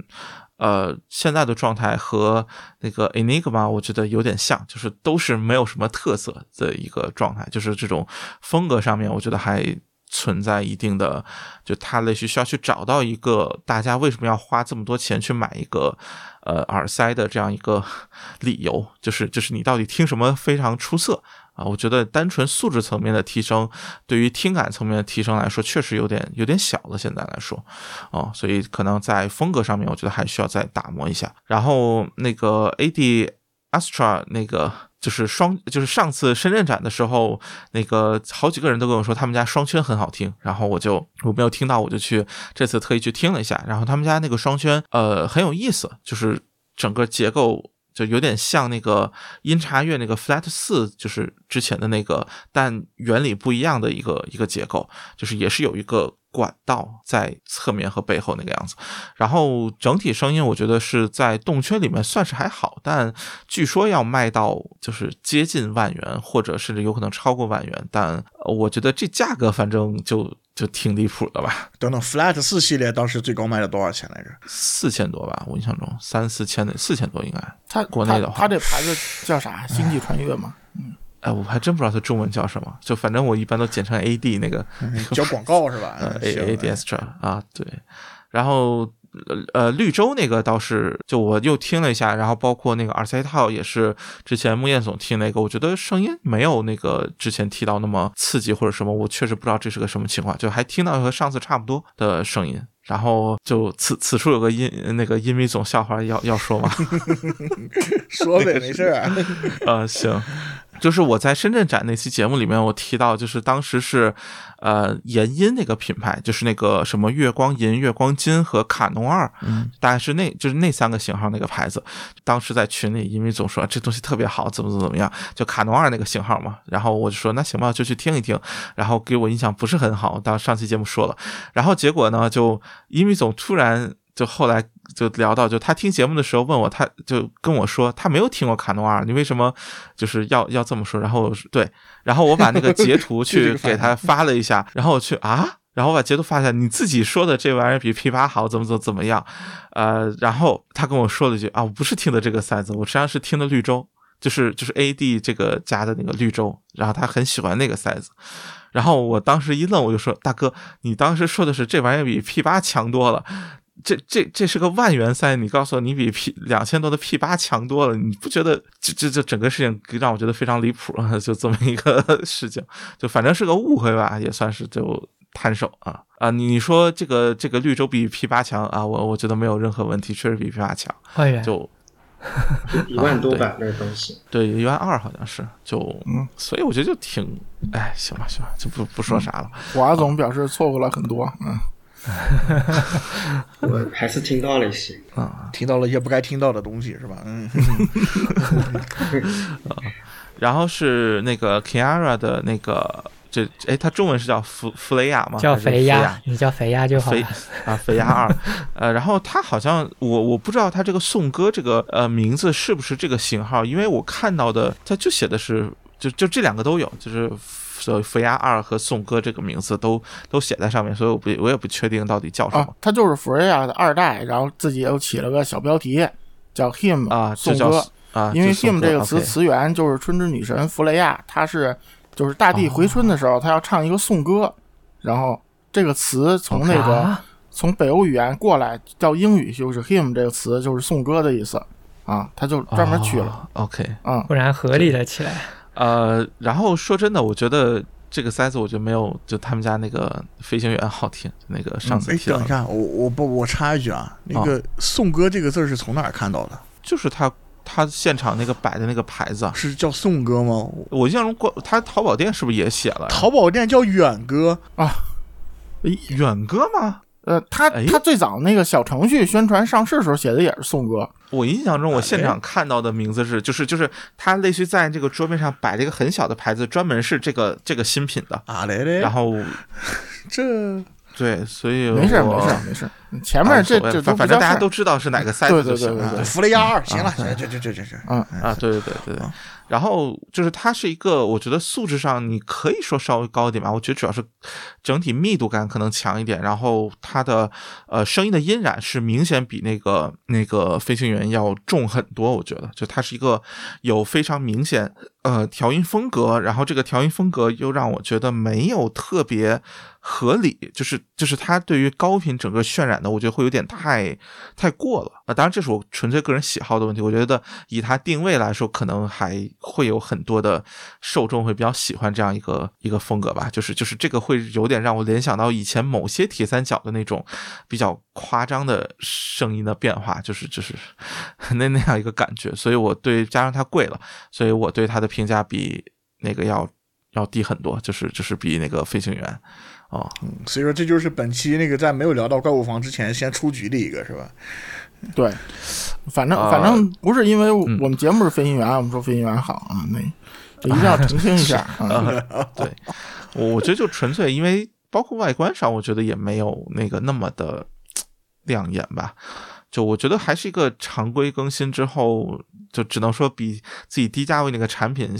Speaker 1: 呃，现在的状态和那个 Enigma 我觉得有点像，就是都是没有什么特色的一个状态，就是这种风格上面我觉得还存在一定的，就它类似需要去找到一个大家为什么要花这么多钱去买一个。呃，耳塞的这样一个理由，就是就是你到底听什么非常出色啊？我觉得单纯素质层面的提升，对于听感层面的提升来说，确实有点有点小了。现在来说，哦，所以可能在风格上面，我觉得还需要再打磨一下。然后那个 AD Astra 那个。就是双，就是上次深圳展的时候，那个好几个人都跟我说他们家双圈很好听，然后我就我没有听到，我就去这次特意去听了一下，然后他们家那个双圈呃很有意思，就是整个结构就有点像那个音叉乐那个 Flat 四，就是之前的那个，但原理不一样的一个一个结构，就是也是有一个。管道在侧面和背后那个样子。然后整体声音，我觉得是在动圈里面算是还好，但据说要卖到就是接近万元，或者甚至有可能超过万元。但我觉得这价格反正就就挺离谱的吧，
Speaker 4: 等等，Flat 四系列当时最高卖了多少钱来着？
Speaker 1: 四千多吧，我印象中三四千的，四千多应该。
Speaker 2: 它
Speaker 1: 国内的话
Speaker 2: 它它这牌子叫啥？星际穿越吗？
Speaker 1: 哎，我还真不知道它中文叫什么，就反正我一般都简称 AD 那个。
Speaker 4: 叫广告是吧
Speaker 1: ？，A
Speaker 4: 行
Speaker 1: A D Extra 啊，对，然后呃呃绿洲那个倒是，就我又听了一下，然后包括那个耳塞套也是之前木燕总听那个，我觉得声音没有那个之前提到那么刺激或者什么，我确实不知道这是个什么情况，就还听到和上次差不多的声音。然后就此此处有个音那个音迷总笑话要要说吗？
Speaker 4: 说呗，没事儿啊。
Speaker 1: 呃，行，就是我在深圳展那期节目里面，我提到，就是当时是，呃，研音那个品牌，就是那个什么月光银、月光金和卡农二，
Speaker 2: 嗯，
Speaker 1: 大概是那就是那三个型号那个牌子。当时在群里，因为总说这东西特别好，怎么怎么怎么样，就卡农二那个型号嘛。然后我就说那行吧，就去听一听。然后给我印象不是很好，当上期节目说了。然后结果呢，就因为总突然。就后来就聊到，就他听节目的时候问我，他就跟我说他没有听过卡诺尔，你为什么就是要要这么说？然后对，然后我把那个截图 去给他发了一下，然后我去啊，然后我把截图发下，你自己说的这玩意儿比 P 八好，怎么怎么怎么样？呃，然后他跟我说了一句啊，我不是听的这个塞子，我实际上是听的绿洲，就是就是 A D 这个家的那个绿洲，然后他很喜欢那个塞子。然后我当时一愣，我就说：“大哥，你当时说的是这玩意儿比 P 八强多了，这这这是个万元赛，你告诉我你比 P 两千多的 P 八强多了，你不觉得这这这整个事情让我觉得非常离谱啊？就这么一个 事情，就反正是个误会吧，也算是就摊手啊啊！你你说这个这个绿洲比 P 八强啊，我我觉得没有任何问题，确实比 P 八强，
Speaker 3: 万元
Speaker 1: 就
Speaker 5: 一万多
Speaker 1: 对
Speaker 5: 吧，那个东西。
Speaker 1: 对一万二好像是，就
Speaker 2: 嗯，
Speaker 1: 所以我觉得就挺，哎，行吧行吧，就不不说啥了。
Speaker 2: 华总表示错过了很多，嗯，
Speaker 5: 我还是听到了一些。
Speaker 1: 啊、
Speaker 4: 听到了一些不该听到的东西是吧？嗯，
Speaker 1: 然后是那个 Kiara 的那个，这哎，它中文是叫弗弗雷亚吗？
Speaker 3: 叫肥鸭
Speaker 1: 亚，
Speaker 3: 你叫肥鸭就好了。
Speaker 1: 啊，肥鸭二，呃，然后它好像我我不知道它这个颂歌这个呃名字是不是这个型号，因为我看到的它就写的是就就这两个都有，就是所以福亚二和颂歌这个名字都都写在上面，所以我不我也不确定到底叫什
Speaker 2: 啊
Speaker 1: 么，
Speaker 2: 他就是福瑞亚的二代，然后自己又起了个小标题叫 Him
Speaker 1: 啊，
Speaker 2: 颂歌，
Speaker 1: 啊，
Speaker 2: 因为 Him 这个词词源就是春之女神弗雷亚，她是就是大地回春的时候，她要唱一个颂歌，然后这个词从那个
Speaker 3: 啊
Speaker 2: 从北欧语言过来叫英语，就是 hymn 这个词就是颂歌的意思啊，他就专门去了。
Speaker 1: 哦 OK，
Speaker 2: 嗯，
Speaker 3: 忽然合理了起来。
Speaker 1: 呃，然后说真的，我觉得这个塞子我觉得没有就他们家那个飞行员好听，那个上次
Speaker 4: 哎，
Speaker 1: 提到的，
Speaker 4: 等一下，我我不我插一句啊，那个“颂歌”这个字是从哪儿看到的？
Speaker 1: 就是他他现场那个摆的那个牌子啊，
Speaker 4: 是叫宋哥吗？
Speaker 1: 我印象中过他淘宝店是不是也写了？
Speaker 4: 淘宝店叫远哥啊，
Speaker 1: 远哥吗？
Speaker 2: 呃，他
Speaker 1: 哎
Speaker 2: 他最早那个小程序宣传上市的时候写的也是颂歌，
Speaker 1: 我印象中我现
Speaker 4: 哎
Speaker 1: 场看到的名字是，就是就是他类似于在这个桌面上摆了一个很小的牌子，专门是这个这个新品的。
Speaker 4: 啊嘞嘞，
Speaker 1: 然后
Speaker 4: 这
Speaker 1: 对，所以
Speaker 2: 没事儿没事儿没事儿，前面这这
Speaker 1: 反反正大家
Speaker 2: 都
Speaker 1: 知道是哪个赛
Speaker 2: 对
Speaker 1: 子就行了。
Speaker 2: 对对对对
Speaker 4: 弗雷亚二，行了，这这这这这这，
Speaker 2: 嗯
Speaker 1: 啊，对对对对对。然后就是它是一个，我觉得素质上你可以说稍微高一点吧。我觉得主要是整体密度感可能强一点，然后它的呃声音的音染是明显比那个那个飞行员要重很多。我觉得就它是一个有非常明显呃调音风格，然后这个调音风格又让我觉得没有特别合理，就是就是它对于高频整个渲染的，我觉得会有点太太过了啊。当然这是我纯粹个人喜好的问题，我觉得以它定位来说，可能还会有很多的受众会比较喜欢这样一个一个风格吧。就是就是这个会有点让我联想到以前某些铁三角的那种比较夸张的声音的变化，就是就是 那那样一个感觉。所以我对加上它贵了，所以我对它的评价比那个要要低很多，就是就是比那个飞行员哦。
Speaker 4: 所以说这就是本期那个在没有聊到怪物房之前先出局的一个是吧？
Speaker 2: 对，反正
Speaker 1: 啊
Speaker 2: 反正不是因为
Speaker 1: 嗯
Speaker 2: 我们节目是飞行员，我们说飞行员好啊，那这一定要澄清一下啊。
Speaker 1: 对，我我觉得就纯粹因为包括外观上，我觉得也没有那个那么的亮眼吧。就我觉得还是一个常规更新之后，就只能说比自己低价位那个产品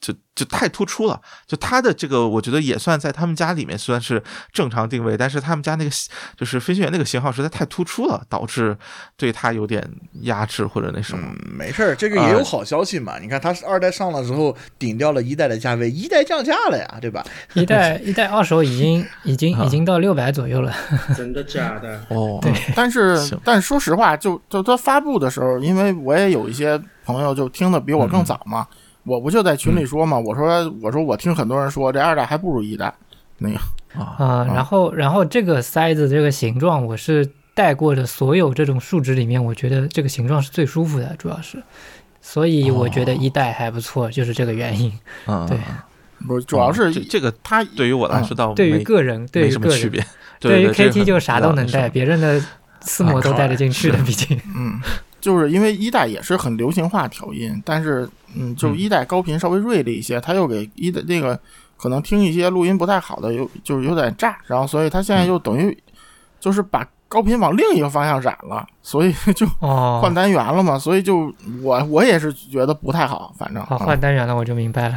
Speaker 1: 就就太突出了，就他的这个，我觉得也算在他们家里面算是正常定位，但是他们家那个就是飞行员那个型号实在太突出了，导致对他有点压制或者那什么。
Speaker 4: 嗯，没事儿，这个也有好消息嘛。你看，它是二代上了之后顶掉了一代的价位，一代降价了呀，对吧？
Speaker 3: 一代一代二手已经已经已经到六百左右了。
Speaker 5: 真的假的？
Speaker 1: 哦，
Speaker 3: 对，
Speaker 2: 但是但是说实话，就就它发布的时候，因为我也有一些朋友就听的比我更早嘛，我不就在群里说嘛，我说我说我听很多人说这二代还不如一代，那个
Speaker 3: 啊、然后然后这个塞子这个形状，我是带过的所有这种树脂里面，我觉得这个形状是最舒服的，主要是，所以我觉得一代还不错，就是这个原因。
Speaker 1: 嗯，
Speaker 3: 对
Speaker 2: 不是主要是
Speaker 1: 哦这这个
Speaker 2: 它
Speaker 1: 对于我来说倒
Speaker 3: 对于个人，对
Speaker 1: 没
Speaker 3: 于个人，
Speaker 1: 什么区别。
Speaker 3: 对于 KT 就啥都能带，别人的四模都带得进去的，毕竟。
Speaker 2: 嗯，就是因为一代也是很流行化调音，但是嗯，就
Speaker 1: 嗯。
Speaker 2: 一代高频稍微锐利一些，他又给一代那个可能听一些录音不太好的，有就是有点炸，然后所以他现在又等于就是把高频往另一个方向染了，所以就
Speaker 3: 哦，
Speaker 2: 换单元了嘛，所以就我我也是觉得不太好，反正
Speaker 3: 换单元了，我就明白了。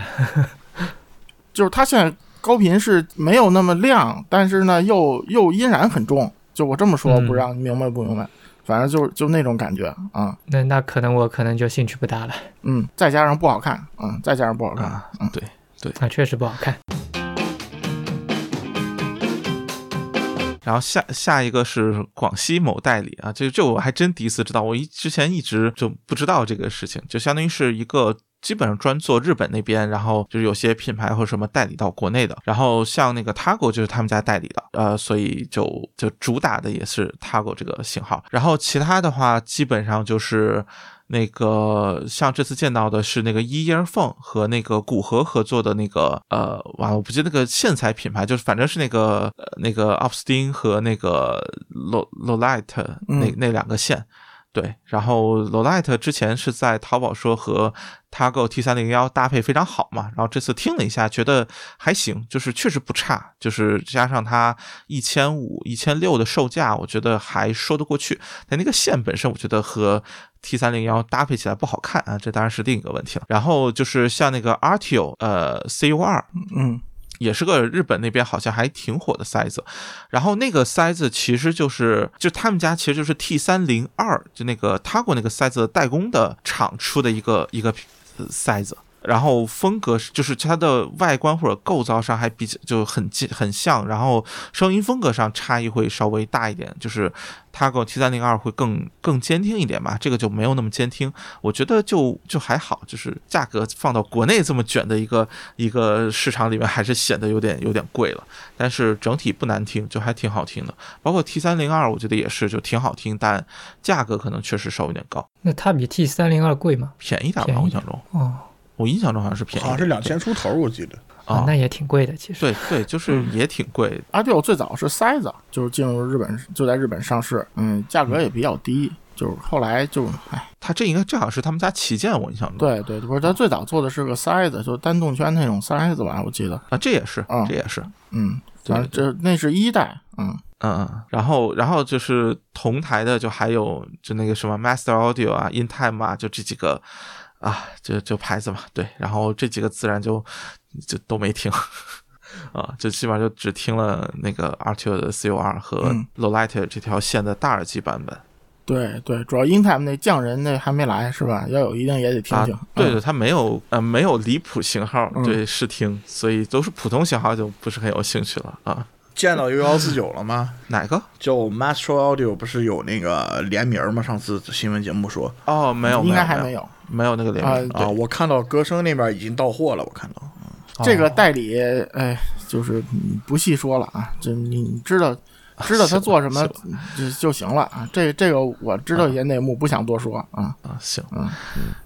Speaker 2: 就是他现在高频是没有那么亮，但是呢又又音染很重，就我这么说，
Speaker 3: 嗯。
Speaker 2: 不知道你明白不明白？反正就是就那种感觉啊，
Speaker 3: 那那可能我可能就兴趣不大了
Speaker 2: 嗯，再加上不好看，嗯，再加上不好看，
Speaker 1: 啊
Speaker 2: 嗯，
Speaker 1: 对对。
Speaker 3: 啊，确实不好看。
Speaker 1: 然后下下一个是广西某代理啊，这这我还真第一次知道，我一之前一直就不知道这个事情，就相当于是一个。基本上专做日本那边，然后就是有些品牌或者什么代理到国内的，然后像那个 Tago 就是他们家代理的，呃，所以就就主打的也是 Tago 这个型号，然后其他的话基本上就是那个像这次见到的是那个 E Earphone 和那个古河合作的那个呃，完了我不记得那个线材品牌，就是反正是那个呃那个 Opstin 和那个 Lo Lolite 那
Speaker 2: 嗯。
Speaker 1: 那两个线。对，然后 l o l i t 之前是在淘宝说和 Tago T 3 0 1搭配非常好嘛，然后这次听了一下，觉得还行，就是确实不差，就是加上它一千五、一千六的售价，我觉得还说得过去。但那个线本身，我觉得和 T 3 0 1搭配起来不好看啊，这当然是另一个问题了。然后就是像那个 Artio 呃 CU 二，
Speaker 2: 嗯
Speaker 1: 也是个日本那边好像还挺火的塞子，然后那个塞子其实就是就他们家其实就是 T 三零二，就那个他国那个塞子代工的厂出的一个一个塞子。然后风格就是它的外观或者构造上还比较就很近很像，然后声音风格上差异会稍微大一点，就是 Tago T 三零二会更更监听一点吧，这个就没有那么监听，我觉得就就还好，就是价格放到国内这么卷的一个一个市场里面，还是显得有点有点贵了，但是整体不难听，就还挺好听的，包括 T 三零二，我觉得也是就挺好听，但价格可能确实稍微有点高，
Speaker 3: 那它比 T 3 0 2贵吗？
Speaker 1: 便宜点吧，我想象中，
Speaker 3: 哦，
Speaker 1: 我印象中好像是便宜，
Speaker 4: 好像是两千出头，我记得。
Speaker 1: 啊，
Speaker 3: 那也挺贵的，其实。
Speaker 1: 对对，就是也挺贵，
Speaker 2: 阿迪欧最早是塞子，就是进入日本就在日本上市，嗯，价格也比较低，就是后来就哎，
Speaker 1: 他这应该正好是他们家旗舰，我印象中，
Speaker 2: 对对，不是他最早做的是个塞子，就单动圈那种塞子吧，我记得，
Speaker 1: 啊，这也是
Speaker 2: 啊，
Speaker 1: 这也是，
Speaker 2: 嗯，
Speaker 1: 对
Speaker 2: 反正这那是一代，嗯
Speaker 1: 嗯，嗯，然后然后就是同台的，就还有就那个什么 Master Audio 啊、InTime 啊，就这几个啊，就就牌子嘛，对，然后这几个自然就就都没听。啊，就基本上就只听了那个 Artio 的 CUR 和
Speaker 2: 嗯
Speaker 1: Lolite 这条线的大耳机版本
Speaker 2: 对对，主要 InTime 那匠人那还没来是吧？要有一定也得听
Speaker 1: 啊
Speaker 2: 听，，
Speaker 1: 对对，
Speaker 2: 嗯
Speaker 1: 它没有呃没有离谱型号
Speaker 2: 嗯
Speaker 1: 对试听，所以都是普通型号就不是很有兴趣了啊。
Speaker 4: 见到 U 幺四九了吗？
Speaker 1: 哪个？
Speaker 4: 就 Mastro Audio 不是有那个联名吗？上次新闻节目说
Speaker 1: 哦，没有，
Speaker 2: 应该
Speaker 1: 没有
Speaker 2: 还没有。
Speaker 1: 没有那个联名
Speaker 2: 啊
Speaker 4: 啊，我看到歌声那边已经到货了，我看到。
Speaker 2: 这个
Speaker 1: 哦
Speaker 2: 代理，哎，就是嗯不细说了啊。这你你知道，知道他做什么就就行了啊。这这个我知道一些内幕，不想多说啊。
Speaker 1: 啊，行，
Speaker 2: 嗯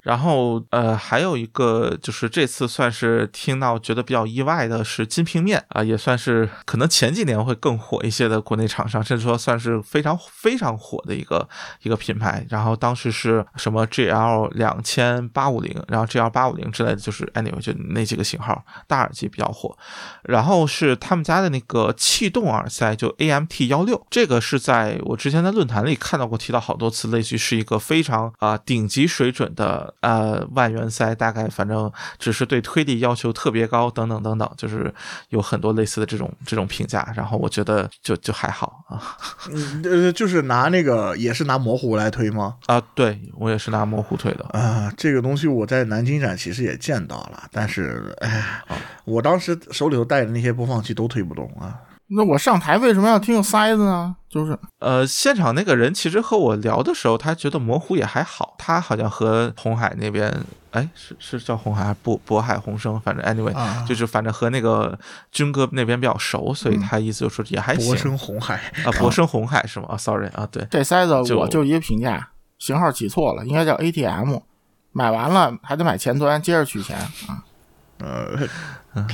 Speaker 1: 然后呃，还有一个就是这次算是听到觉得比较意外的是金平面啊、也算是可能前几年会更火一些的国内厂商，甚至说算是非常非常火的一个一个品牌。然后当时是什么 GL 两千八五零，然后 GL 八五零之类的，就是 anyway 就那几个型号大耳机比较火。然后是他们家的那个气动耳塞，就 AMT 幺六，这个是在我之前在论坛里看到过，提到好多次，类似于是一个非常啊、顶级水准的呃万元塞，大概反正只是对推力要求特别高，等等等等，就是有很多类似的这种这种评价。然后我觉得就就还好啊
Speaker 4: 嗯呃，就是拿那个也是拿模糊来推吗？
Speaker 1: 啊，对我也是拿模糊推的。
Speaker 4: 啊，这个东西我在南京展其实也见到了，但是哎，我当时手里头带的那些播放器都推不动啊。
Speaker 2: 那我上台为什么要听个塞子呢？就是
Speaker 1: 呃，现场那个人其实和我聊的时候，他觉得模糊也还好。他好像和红海那边，哎，是是叫红海还是渤渤海宏生，反正 anyway，、
Speaker 4: 啊
Speaker 1: 就是反正和那个军哥那边比较熟，所以他意思就说也还行。
Speaker 4: 博生红海，
Speaker 1: 啊，博生红海是吗？啊，sorry 啊，对，
Speaker 2: 这塞子，我就一个评价，型号起错了，应该叫 ATM。买完了还得买前端，接着取钱啊
Speaker 4: 呃，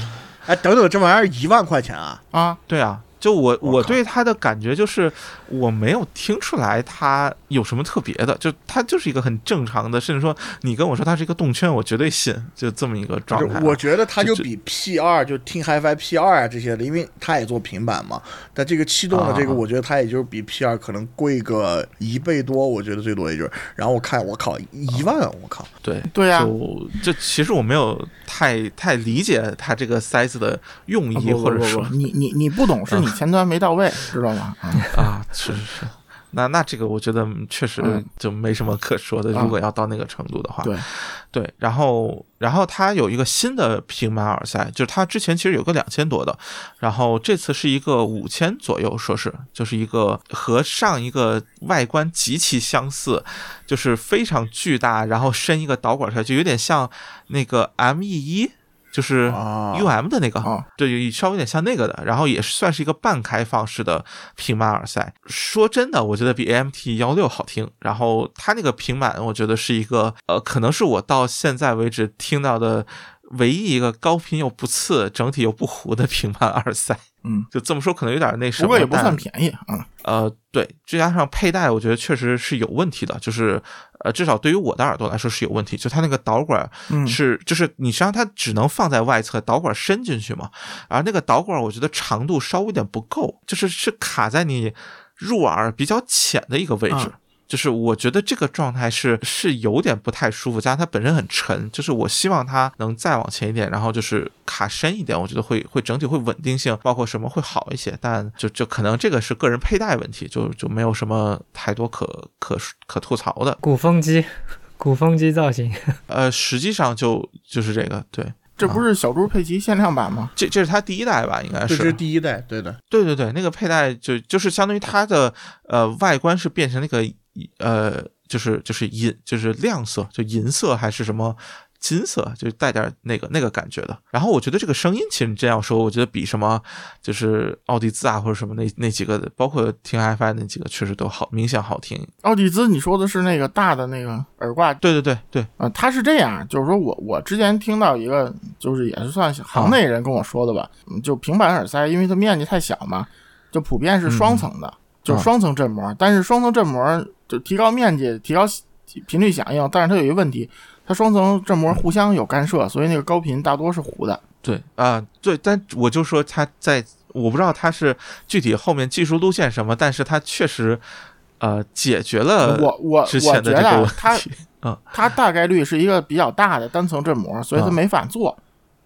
Speaker 4: 哎，等等，这玩意儿一万块钱啊？
Speaker 2: 啊！
Speaker 1: 对啊，就我
Speaker 4: 我
Speaker 1: 对他的感觉就是，我没有听出来他有什么特别的，就他就是一个很正常的，甚至说你跟我说他是一个动圈，我绝对信，就这么一个状态啊。
Speaker 4: 我觉得它就
Speaker 1: 就
Speaker 4: 比 P 二就听 HiFi P 二啊这些的，因为它也做平板嘛。但这个气动的这个，
Speaker 1: 啊
Speaker 4: 我觉得它也就是比 P 二可能贵个一倍多，我觉得最多也就是。然后我看，我靠，一万，我靠！
Speaker 1: 对
Speaker 2: 对呀
Speaker 1: 就这其实我没有太太理解他这个塞子的用意，
Speaker 2: 啊不不不
Speaker 1: 或者说
Speaker 2: 不，你你你不懂，是你前端没到位，知道吗？啊
Speaker 1: 啊，是是是。那那这个我觉得确实
Speaker 2: 嗯
Speaker 1: 就没什么可说的。
Speaker 2: 啊
Speaker 1: 如果要到那个程度的话，
Speaker 2: 对，
Speaker 1: 对，然后然后它有一个新的平板耳塞，就是它之前其实有个两千多的，然后这次是一个五千左右，说是就是一个和上一个外观极其相似，就是非常巨大，然后伸一个导管出来，就有点像那个 M E 一。就是
Speaker 4: 啊
Speaker 1: U M 的那个，
Speaker 2: 啊
Speaker 1: 对，稍微有点像那个的，然后也算是一个半开放式的平板耳塞。说真的，我觉得比 A M T 幺六好听。然后它那个平板，我觉得是一个呃，可能是我到现在为止听到的唯一一个高频又不刺、整体又不糊的平板 耳塞。
Speaker 2: 嗯，
Speaker 1: 就这么说可能有点那什么，
Speaker 2: 不过也不算便宜啊。
Speaker 1: 呃，对，再加上佩戴，我觉得确实是有问题的，就是呃，至少对于我的耳朵来说是有问题，就它那个导管
Speaker 2: 嗯
Speaker 1: 是，就是你实际上它只能放在外侧，导管伸进去嘛，而那个导管我觉得长度稍微有点不够，就是是卡在你入耳比较浅的一个位置。
Speaker 2: 啊
Speaker 1: 就是我觉得这个状态是是有点不太舒服，加上它本身很沉，就是我希望它能再往前一点，然后就是卡深一点，我觉得会会整体会稳定性，包括什么会好一些。但就就可能这个是个人佩戴问题，就就没有什么太多可可可吐槽的。
Speaker 3: 鼓风机，鼓风机造型，
Speaker 1: 呃，实际上就就是这个，对，
Speaker 2: 这不是小猪佩奇限量版吗？
Speaker 1: 这这是它第一代吧，应该是
Speaker 4: 这。
Speaker 1: 是
Speaker 4: 第一代，对的。
Speaker 1: 对对对，那个佩戴就就是相当于它的呃外观是变成那个呃就是就是银就是亮色，就银色还是什么金色，就带点那个那个感觉的。然后我觉得这个声音，其实你这样说，我觉得比什么就是奥迪兹啊或者什么那那几个，包括听 HiFi 那几个，确实都好明显好听。
Speaker 2: 奥迪兹，你说的是那个大的那个耳挂
Speaker 1: 对对对对，
Speaker 2: 啊？它是这样，就是说我我之前听到一个，就是也是算行内人跟我说的吧，嗯就平板耳塞，因为它面积太小嘛，就普遍是双层的，就是双层振膜，但是双层振膜就提高面积、提高频率响应，但是它有一个问题，它双层振膜互相有干涉，所以那个高频大多是糊的。
Speaker 1: 对啊、对，但我就说它在，我不知道它是具体后面技术路线什么，但是它确实呃解决了
Speaker 2: 我我我
Speaker 1: 之
Speaker 2: 觉
Speaker 1: 前的这个问
Speaker 2: 得它
Speaker 1: 题。嗯
Speaker 2: 它大概率是一个比较大的单层振膜，所以它
Speaker 1: 啊
Speaker 2: 没法做，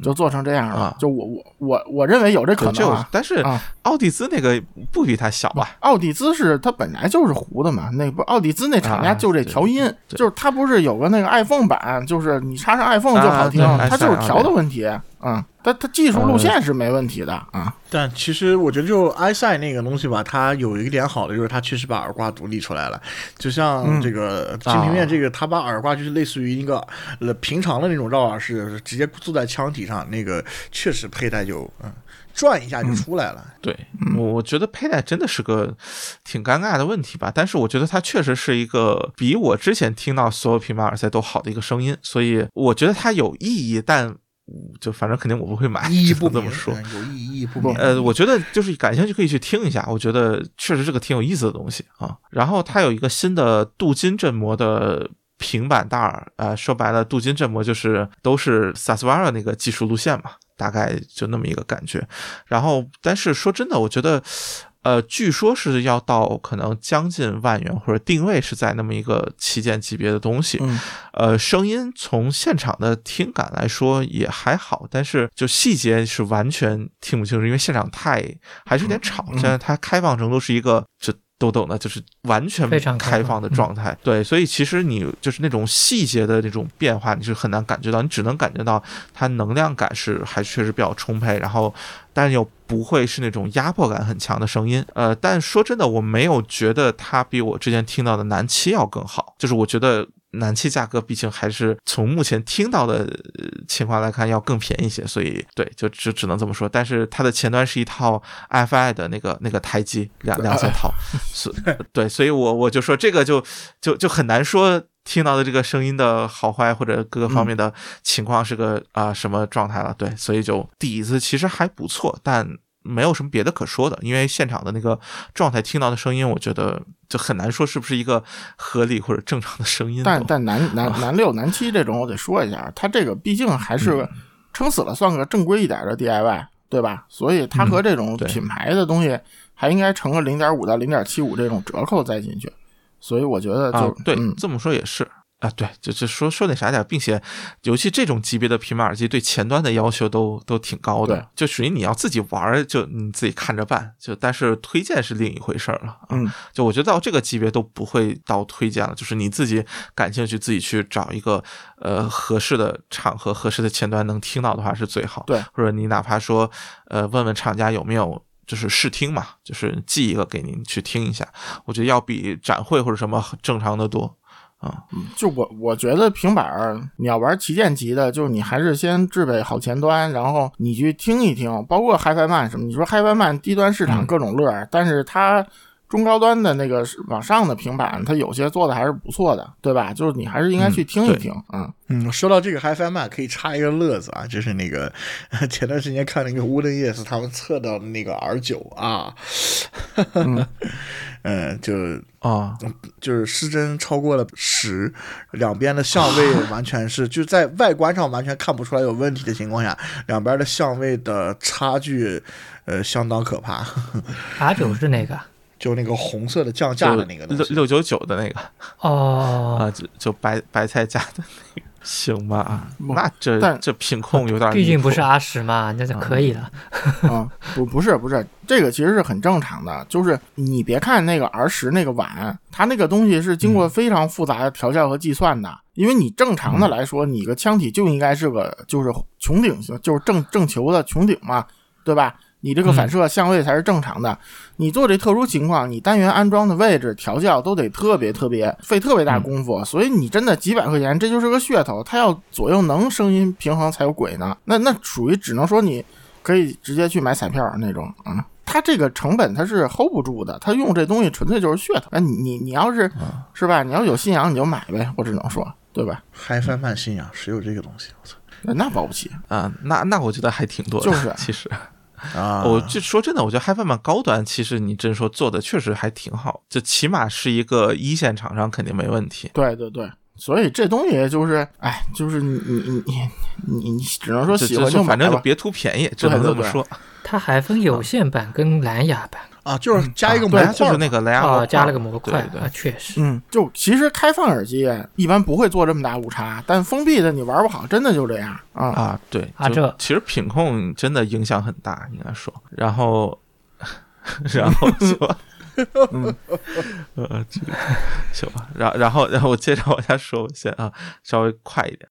Speaker 2: 就做成这样了
Speaker 1: 啊。
Speaker 2: 就我我我我认为有这可能啊。
Speaker 1: 有但是
Speaker 2: 啊
Speaker 1: 奥迪兹那个不比它小吧？
Speaker 2: 奥迪兹是它本来就是糊的嘛，那不奥迪兹那厂家
Speaker 1: 啊
Speaker 2: 就这调音，
Speaker 1: 对
Speaker 2: 就是它不是有个那个 iPhone 版，就是你插上 iPhone 就好听，
Speaker 1: 啊
Speaker 2: 它就是调的问题。嗯，它它技术路线是没问题的啊。
Speaker 4: 但其实我觉得，就埃塞那个东西吧，它有一个点好的，就是它确实把耳挂独立出来了。就像
Speaker 2: 嗯
Speaker 4: 这个金平面这个，它把耳挂就是类似于一个呃平常的那种绕耳式，直接坐在腔体上，那个确实佩戴就嗯转一下就出来了。
Speaker 1: 对，我我觉得佩戴真的是个挺尴尬的问题吧，但是我觉得它确实是一个比我之前听到所有平板耳塞都好的一个声音，所以我觉得它有意义，但就反正肯定我不会买，
Speaker 4: 意义不
Speaker 1: 这么说。
Speaker 4: 嗯有意义不明。
Speaker 1: 呃，我觉得就是感兴趣可以去听一下，我觉得确实是个挺有意思的东西啊。然后它有一个新的镀金振膜的平板大耳，呃，说白了，镀金振膜就是都是 Sasvara 那个技术路线嘛，大概就那么一个感觉。然后，但是说真的，我觉得。呃，据说是要到可能将近万元，或者定位是在那么一个旗舰级别的东西。
Speaker 2: 嗯
Speaker 1: 呃，声音从现场的听感来说也还好，但是就细节是完全听不清楚，因为现场太还是有点吵。
Speaker 2: 嗯
Speaker 1: 现在它开放程度是一个这都懂的，就是完全
Speaker 3: 非常开放
Speaker 1: 的状态。对，所以其实你就是那种细节的那种变化，你是很难感觉到，你只能感觉到它能量感是还确实比较充沛，然后但又不会是那种压迫感很强的声音。呃，但说真的，我没有觉得它比我之前听到的南七要更好，就是我觉得。南七价格毕竟还是从目前听到的呃情况来看要更便宜一些，所以对，就只只能这么说。但是它的前端是一套 FI 的那个那个台机两两三套，所对，所以我我就说这个就就就很难说听到的这个声音的好坏或者各个方面的情况是个啊、什么状态了。对，所以就底子其实还不错，但。没有什么别的可说的，因为现场的那个状态听到的声音，我觉得就很难说是不是一个合理或者正常的声音。
Speaker 2: 但但男男男六男七这种，我得说一下，他这个毕竟还是撑死了算个正规一点的 DIY，对吧？所以它和这种品牌的东西还应该乘个零点五到零点七五这种折扣再进去。所以我觉得就、
Speaker 1: 啊，对，
Speaker 2: 嗯，
Speaker 1: 这么说也是啊，对，就就说说点啥点儿，并且尤其这种级别的平板耳机对前端的要求都都挺高的，就属于你要自己玩儿，就你自己看着办，就但是推荐是另一回事儿了。啊
Speaker 2: 嗯，
Speaker 1: 就我觉得到这个级别都不会到推荐了，就是你自己感兴趣，自己去找一个呃合适的场合、合适的前端能听到的话是最好。
Speaker 2: 对，
Speaker 1: 或者你哪怕说呃问问厂家有没有。就是试听嘛，就是寄一个给您去听一下，我觉得要比展会或者什么正常的多。
Speaker 2: 就我我觉得平板儿你要玩旗舰级的，就是你还是先置备好前端，然后你去听一听，包括 HiFi Man 什么。你说 HiFi Man 低端市场各种乐儿，但是它中高端的那个往上的平板，它有些做的还是不错的，对吧？就是你还是应该去听一听，嗯
Speaker 4: 嗯，说到这个 HiFi Man，可以插一个乐子啊，就是那个 前段时间看那个 Wooden Yes 他们测到的那个 R 九啊，嗯，就
Speaker 1: 啊，
Speaker 4: 就是失真超过了十，两边的相位完全是就在外观上完全看不出来有问题的情况下，两边的相位的差距，呃，相当可怕。
Speaker 3: R 九是哪个啊？
Speaker 4: 就那个红色的降价的那个，
Speaker 1: 六六九九的那个。
Speaker 3: 哦，
Speaker 1: 啊，就就白白菜价的那个，行吧？那这
Speaker 2: 但
Speaker 1: 这品控有点，
Speaker 3: 毕竟不是阿十嘛，那就可以了。
Speaker 2: 啊，不不是不是，这个其实是很正常的，就是你别看那个 R 十那个碗，它那个东西是经过非常复杂的调教和计算的，因为你正常的来说，你个腔体就应该是个就是穹顶型，就是正正球的穹顶嘛，对吧？你这个反射相位才是正常的。你做这特殊情况，你单元安装的位置调教都得特别特别费特别大功夫，所以你真的几百块钱，这就是个噱头。它要左右能声音平衡才有鬼呢。那那属于只能说你可以直接去买彩票那种啊。它这个成本它是 hold 不住的，它用这东西纯粹就是噱头。哎，你你你要是是吧？你要有信仰你就买呗，我只能说，对吧
Speaker 4: ？HiFi Man 信仰谁有这个东西？我操
Speaker 2: 那保不齐，
Speaker 1: 啊，那那我觉得还挺多的，
Speaker 2: 就是
Speaker 1: 其实。
Speaker 4: 啊！
Speaker 1: 我就说真的，我觉得 HiFi Man 高端，其实你真说做的确实还挺好，就起码是一个一线厂商肯定没问题。
Speaker 2: 对对对。所以这东西就是，哎，就是你你你你你你只能说喜欢就买。
Speaker 1: 反正就别图便宜，只能这么说。
Speaker 3: 它还分有线版跟蓝牙版
Speaker 4: 啊，就是加一个模，块儿嘛，
Speaker 1: 就是那个蓝牙模
Speaker 3: 啊，加了个模块
Speaker 1: 对对
Speaker 3: 啊，确实。
Speaker 2: 嗯，就其实开放耳机一般不会做这么大误差，但封闭的你玩不好，真的就这样啊。
Speaker 1: 啊，对
Speaker 3: 啊这
Speaker 1: 其实品控真的影响很大，应该说。然后，然后 就，
Speaker 2: 嗯
Speaker 1: 呃，这行吧。然后然后然后我接着往下说，我先啊，稍微快一点。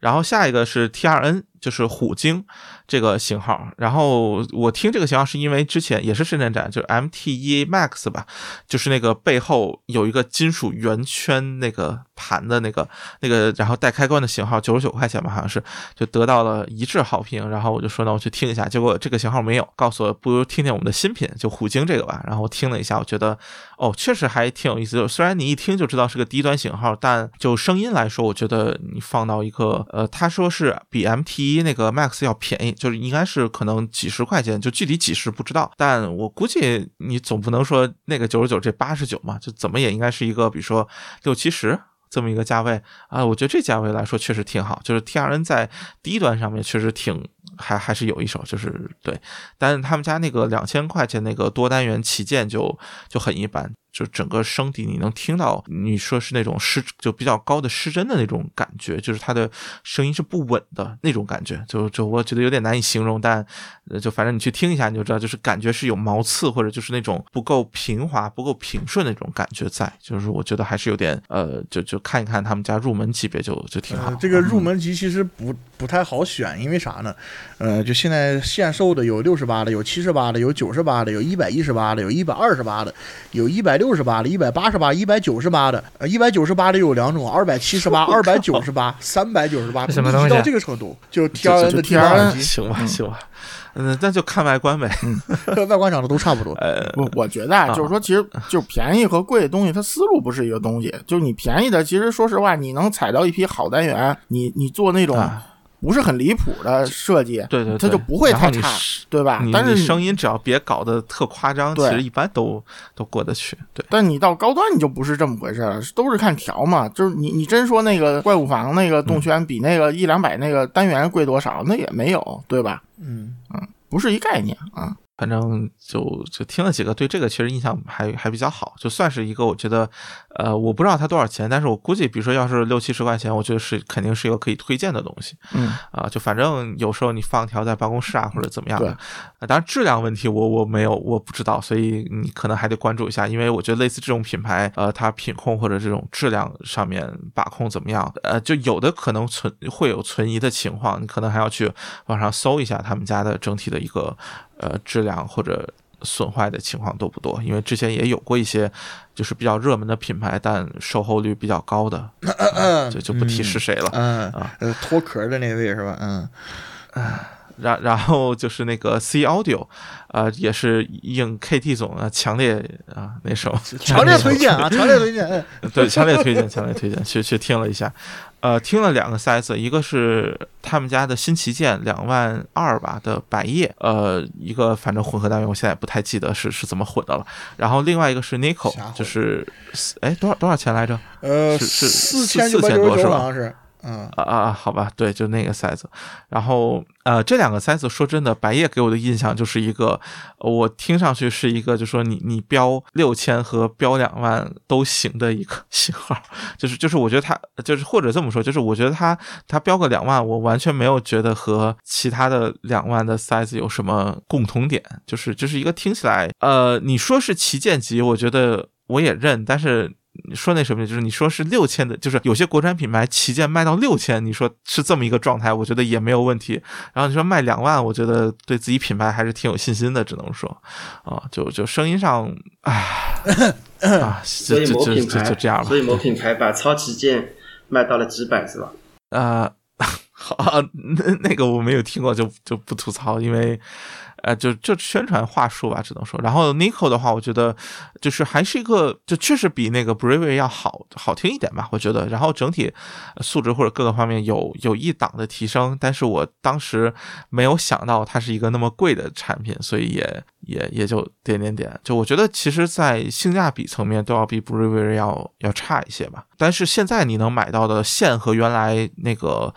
Speaker 1: 然后下一个是 TRN，就是虎鲸这个型号。然后我听这个型号是因为之前也是深圳展，就是 MT1 Max 吧，就是那个背后有一个金属圆圈那个盘的那个那个，然后带开关的型号，九十九块钱吧，好像是就得到了一致好评。然后我就说那我去听一下，结果这个型号没有，告诉我不如听听我们的新品，就虎鲸这个吧。然后我听了一下，我觉得哦，确实还挺有意思。虽然你一听就知道是个低端型号，但就声音来说，我觉得你放到一个呃，他说是比 MT 那个 Max 要便宜，就是应该是可能几十块钱，就具体几十不知道。但我估计你总不能说那个九十九这八十九嘛，就怎么也应该是一个比如说六七十。这么一个价位啊，我觉得这价位来说确实挺好，就是 T R N 在低端上面确实挺还还是有一手，就是对，但是他们家那个两千块钱那个多单元旗舰就就很一般，就整个声底你能听到，你说是那种失就比较高的失真的那种感觉，就是它的声音是不稳的那种感觉，就就我觉得有点难以形容，但呃就反正你去听一下你就知道，就是感觉是有毛刺或者就是那种不够平滑、不够平顺那种感觉在，就是我觉得还是有点呃，就就看一看他们家入门级别就就挺好。
Speaker 4: 呃这个入门级其实不不太好选，因为啥呢？呃，就现在限售的有六十八的，有七十八的，有九十八的，有一百一十八的，有一百二十八的，有一百六十八的，一百八十八，一百九十八的。呃，一百九十八的有两种，二百七十八、二百九十八、三百九十八，
Speaker 3: 这什么东西啊
Speaker 4: 到这个程度，就 T
Speaker 2: 就
Speaker 4: R
Speaker 2: 就
Speaker 4: N 的 T
Speaker 2: TRN
Speaker 4: 二级，
Speaker 1: 行吧，行吧，嗯，那就看外观呗。
Speaker 4: 外观长得都差不多。
Speaker 1: 呃，
Speaker 2: 我我觉得啊，就是说，其实就便宜和贵的东西，它思路不是一个东西。就是你便宜的，其实说实话，你能踩到一批好单元，你你做那种
Speaker 1: 啊
Speaker 2: 不是很离谱的设计，
Speaker 1: 对对对，
Speaker 2: 它就不会太差，对吧？但是
Speaker 1: 你声音只要别搞得特夸张，其实一般都都过得去。对，
Speaker 2: 但你到高端你就不是这么回事了，都是看调嘛。就是你你真说那个怪物房那个动圈比那个一两百那个单元贵多少，那也没有，对吧？
Speaker 4: 嗯嗯，
Speaker 2: 不是一概念啊。
Speaker 1: 反正就就听了几个，对这个其实印象还还比较好，就算是一个我觉得，呃，我不知道它多少钱，但是我估计，比如说要是六七十块钱，我觉得是肯定是一个可以推荐的东西。
Speaker 2: 嗯
Speaker 1: 啊，就反正有时候你放条在办公室啊，或者怎么样的当然质量问题我我没有我不知道，所以你可能还得关注一下，因为我觉得类似这种品牌，呃，它品控或者这种质量上面把控怎么样，呃，就有的可能存会有存疑的情况，你可能还要去网上搜一下他们家的整体的一个呃质量或者。损坏的情况多不多？因为之前也有过一些，就是比较热门的品牌，但售后率比较高的，啊就就不提是谁了。
Speaker 4: 嗯
Speaker 1: 啊，
Speaker 4: 呃，脱壳的那位是吧？嗯，
Speaker 1: 然然后就是那个 C Audio，呃，也是应 KT 总啊强烈啊那首，
Speaker 4: 强烈推荐啊，强烈推荐。嗯
Speaker 1: 对，强烈推荐，强烈推荐，去去听了一下，呃，听了两个 size，一个是他们家的新旗舰两万二吧的百叶，呃，一个反正混合单元，我现在也不太记得是是怎么混的了。然后另外一个是 Nico，就是哎多少多少钱来着？
Speaker 4: 呃，
Speaker 1: 是是
Speaker 4: 四
Speaker 1: 千多是吧
Speaker 4: 是。嗯，
Speaker 1: 啊啊，好吧，对，就那个 size。然后呃，这两个 size 说真的，白夜给我的印象就是一个，我听上去是一个，就说你你标六千和标两万都行的一个 型号，就是就是我觉得它就是或者这么说，就是我觉得它它标个两万，我完全没有觉得和其他的两万的 size 有什么共同点，就是就是一个听起来，呃，你说是旗舰级，我觉得我也认，但是。你说那什么，就是你说是六千的，就是有些国产品牌旗舰卖到六千，你说是这么一个状态，我觉得也没有问题。然后你说卖两万，我觉得对自己品牌还是挺有信心的，只能说啊，就就声音上，唉 啊，
Speaker 5: 所以
Speaker 1: 就就就
Speaker 5: 某品牌，
Speaker 1: 就就这样吧
Speaker 5: 所。以某品牌把超旗舰卖到了几百是吧？
Speaker 1: 呃，好，那那个我没有听过，就就不吐槽，因为呃，就就宣传话术吧，只能说。然后 Nico 的话，我觉得就是还是一个，就确实比那个 Bravery 要好好听一点吧，我觉得。然后整体素质或者各个方面有有一档的提升，但是我当时没有想到它是一个那么贵的产品，所以也也也就点点点。就我觉得其实，在性价比层面都要比 Bravery 要要差一些吧。但是现在你能买到的线和原来那个。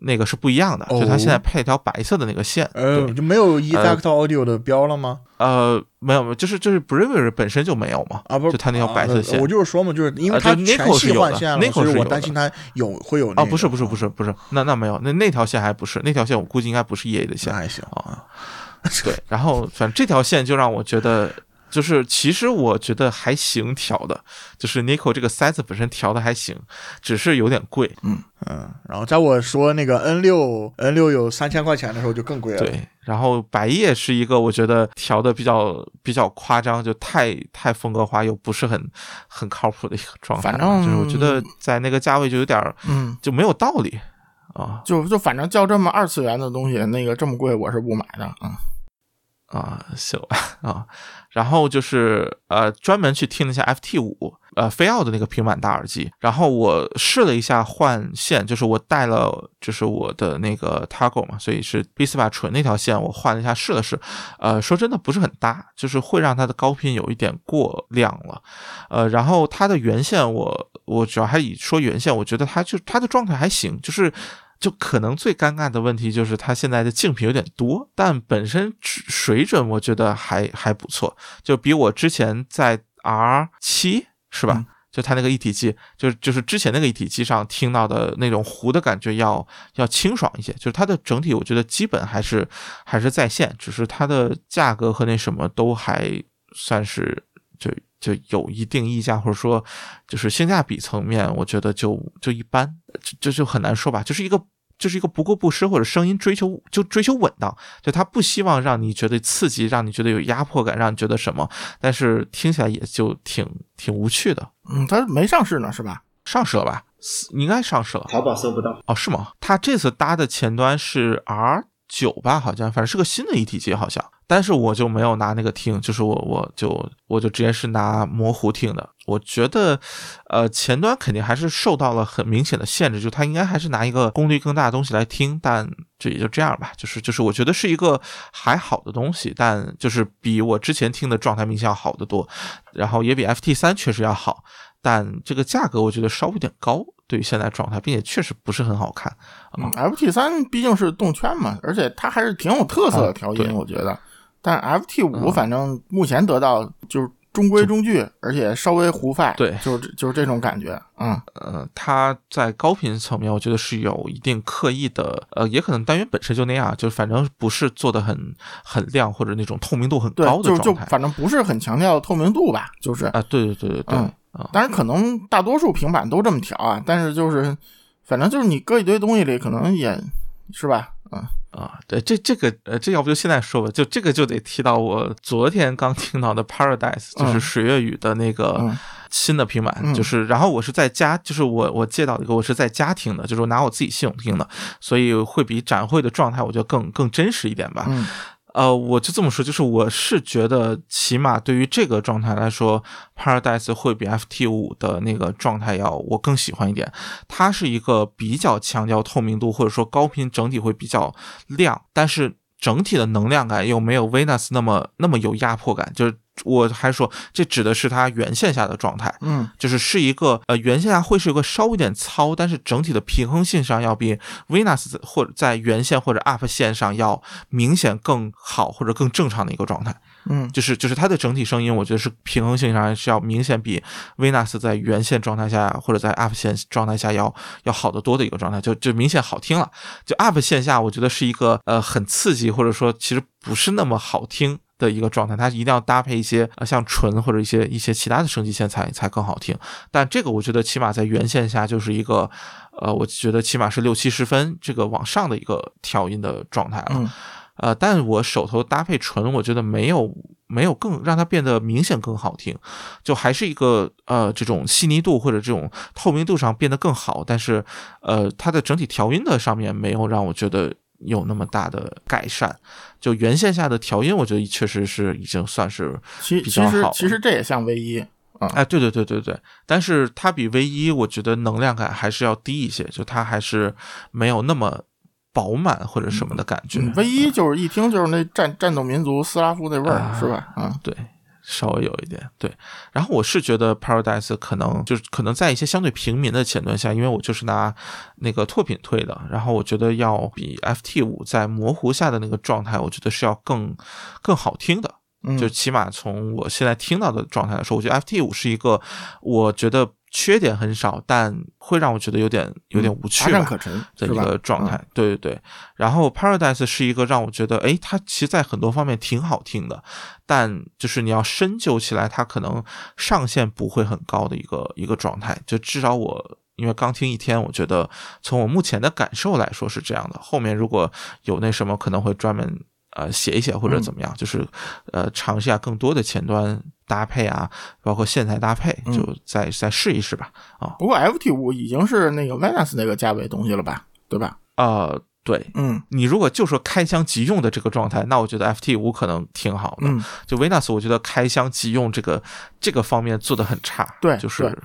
Speaker 1: 那个是不一样的，就它现在配了一条白色的那个线，
Speaker 4: 呃，就没有 Effect Audio 的标了吗？
Speaker 1: 呃，没有没有，就是就是 Bravery 本身就没有嘛，
Speaker 4: 啊，不是，
Speaker 1: 就它那条白色线
Speaker 4: 啊我就是说嘛，就是因为它全系换线了，所以我担心它有会有
Speaker 1: 啊，不是不是不是不是，那那没有，那那条线还不是那条线，我估计应该不是 EA 的线
Speaker 4: 还行
Speaker 1: 啊。对，然后反正这条线就让我觉得就是其实我觉得还行调的，就是 Nico 这个塞子本身调的还行，只是有点贵。
Speaker 4: 嗯嗯，然后在我说那个 N 六 N 六有三千块钱的时候就更贵了。，
Speaker 1: 对，然后白夜是一个我觉得调的比较比较夸张，就太太风格化又不是很很靠谱的一个状态。
Speaker 2: 反正
Speaker 1: 就是我觉得在那个价位就有点儿
Speaker 2: 嗯，
Speaker 1: 就没有道理啊
Speaker 2: 就就反正叫这么二次元的东西，那个这么贵，我是不买的。嗯，
Speaker 1: 啊，行吧啊。然后就是呃，专门去听了一下 FT 五呃飞奥的那个平板大耳机，然后我试了一下换线，就是我带了就是我的那个 Targo 嘛，所以是 B 四八纯那条线，我换了一下试了试，呃，说真的不是很搭，就是会让它的高频有一点过亮了，呃，然后它的原线我我主要还以说原线，我觉得它就它的状态还行，就是。就可能最尴尬的问题就是它现在的竞品有点多，但本身水准我觉得还还不错，就比我之前在 R 七是吧？就它那个一体机，就是就是之前那个一体机上听到的那种糊的感觉要要清爽一些，就是它的整体我觉得基本还是还是在线，只是它的价格和那什么都还算是就就有一定溢价，或者说就是性价比层面，我觉得就就一般，就就就很难说吧，就是一个。就是一个不过不失，或者声音追求就追求稳当，就他不希望让你觉得刺激，让你觉得有压迫感，让你觉得什么，但是听起来也就挺挺无趣的。
Speaker 2: 嗯，它没上市呢，是吧？
Speaker 1: 上市了吧？应该上市了。
Speaker 5: 淘宝搜不到
Speaker 1: 哦，是吗？他这次搭的前端是 R 九吧？好像，反正是个新的一体机，好像。但是我就没有拿那个听，就是我我就我就直接是拿模糊听的。我觉得，呃，前端肯定还是受到了很明显的限制，就它应该还是拿一个功率更大的东西来听，但这也就这样吧。就是就是，我觉得是一个还好的东西，但就是比我之前听的状态明显要好得多，然后也比 FT 三确实要好，但这个价格我觉得稍微有点高，对于现在状态，并且确实不是很好看。
Speaker 2: 嗯，FT 三毕竟是动圈嘛，而且它还是挺有特色的调音，
Speaker 1: 啊
Speaker 2: 我觉得。但 FT 五
Speaker 1: 嗯。
Speaker 2: 反正目前得到就是中规中矩，而且稍微糊泛，
Speaker 1: 对
Speaker 2: 就是就是这种感觉，嗯。
Speaker 1: 呃，它在高频层面，我觉得是有一定刻意的，呃，也可能单元本身就那样，就反正不是做的很很亮或者那种透明度很高，的
Speaker 2: 就就
Speaker 1: 状态。
Speaker 2: 反正不是很强调透明度吧，就是
Speaker 1: 啊，对对对对对，
Speaker 2: 嗯
Speaker 1: 啊，
Speaker 2: 当然可能大多数平板都这么调啊，但是就是反正就是你搁一堆东西里，可能也是吧，嗯
Speaker 1: 啊，对，这这个呃，这要不就现在说吧，就这个就得提到我昨天刚听到的 Paradise，就是
Speaker 2: 嗯
Speaker 1: 水月雨的那个
Speaker 2: 嗯
Speaker 1: 新的平板，
Speaker 2: 嗯
Speaker 1: 就是然后我是在家，就是我我借到一个我是在家听的，就是我拿我自己系统听的，所以会比展会的状态我觉得更更真实一点吧。
Speaker 2: 嗯
Speaker 1: 呃，我就这么说，就是我是觉得，起码对于这个状态来说，Paradise 会比 FT 五的那个状态要我更喜欢一点。它是一个比较强调透明度，或者说高频整体会比较亮，但是整体的能量感又没有 Venus 那么那么有压迫感。就是我还说，这指的是它原线下的状态。
Speaker 2: 嗯
Speaker 1: 就是是一个呃原线下会是一个稍微有点糙，但是整体的平衡性上要比 Venus 或者在原线或者 Up 线上要明显更好或者更正常的一个状态。
Speaker 2: 嗯
Speaker 1: 就是就是它的整体声音，我觉得是平衡性上是要明显比 Venus 在原线状态下或者在 Up 线状态下要要好得多的一个状态，就就明显好听了。就 Up 线下，我觉得是一个呃很刺激或者说其实不是那么好听。的一个状态，它一定要搭配一些呃像纯或者一些一些其他的升级线才才更好听。但这个我觉得起码在原线下就是一个，呃，我觉得起码是六七十分这个往上的一个调音的状态了。
Speaker 2: 嗯
Speaker 1: 呃，但我手头搭配纯，我觉得没有没有更让它变得明显更好听，就还是一个呃这种细腻度或者这种透明度上变得更好，但是呃它的整体调音的上面没有让我觉得有那么大的改善。就原线下的调音，我觉得确实是已经算是比较好
Speaker 2: 实其实这也像 V 一，
Speaker 1: 哎，对对对对对，但是它比 V 一，我觉得能量感还是要低一些，就它还是没有那么饱满或者什么的感觉。
Speaker 2: 嗯 V 一就是一听就是那战战斗民族斯拉夫那味儿，
Speaker 1: 啊
Speaker 2: 是吧？啊，
Speaker 1: 对，稍微有一点对。然后我是觉得 Paradise 可能就是可能在一些相对平民的前端下，因为我就是拿那个拓品推的，然后我觉得要比 FT 五在模糊下的那个状态，我觉得是要更更好听的。
Speaker 2: 嗯
Speaker 1: 就起码从我现在听到的状态来说，我觉得 FT 五是一个，我觉得缺点很少，但会让我觉得有点有点无趣
Speaker 2: 乏善
Speaker 1: 吧
Speaker 2: 可陈，
Speaker 1: 的一？个状态。对对对，然后 Paradise 是一个让我觉得，哎，它其实在很多方面挺好听的，但就是你要深究起来，它可能上限不会很高的一个一个状态。就至少我因为刚听一天，我觉得从我目前的感受来说是这样的。后面如果有那什么，可能会专门呃写一写或者怎么样，就是呃尝试一下更多的前端搭配啊，包括线材搭配，
Speaker 2: 嗯
Speaker 1: 就再再试一试吧。啊
Speaker 2: 不过 FT 五已经是那个 Venus 那个价位东西了吧？对吧？
Speaker 1: 呃，对，
Speaker 2: 嗯
Speaker 1: 你如果就说开箱即用的这个状态，那我觉得 FT 五可能挺好的。
Speaker 2: 嗯，
Speaker 1: 就 Venus，我觉得开箱即用这个这个方面做的很差。
Speaker 2: 对
Speaker 1: 就是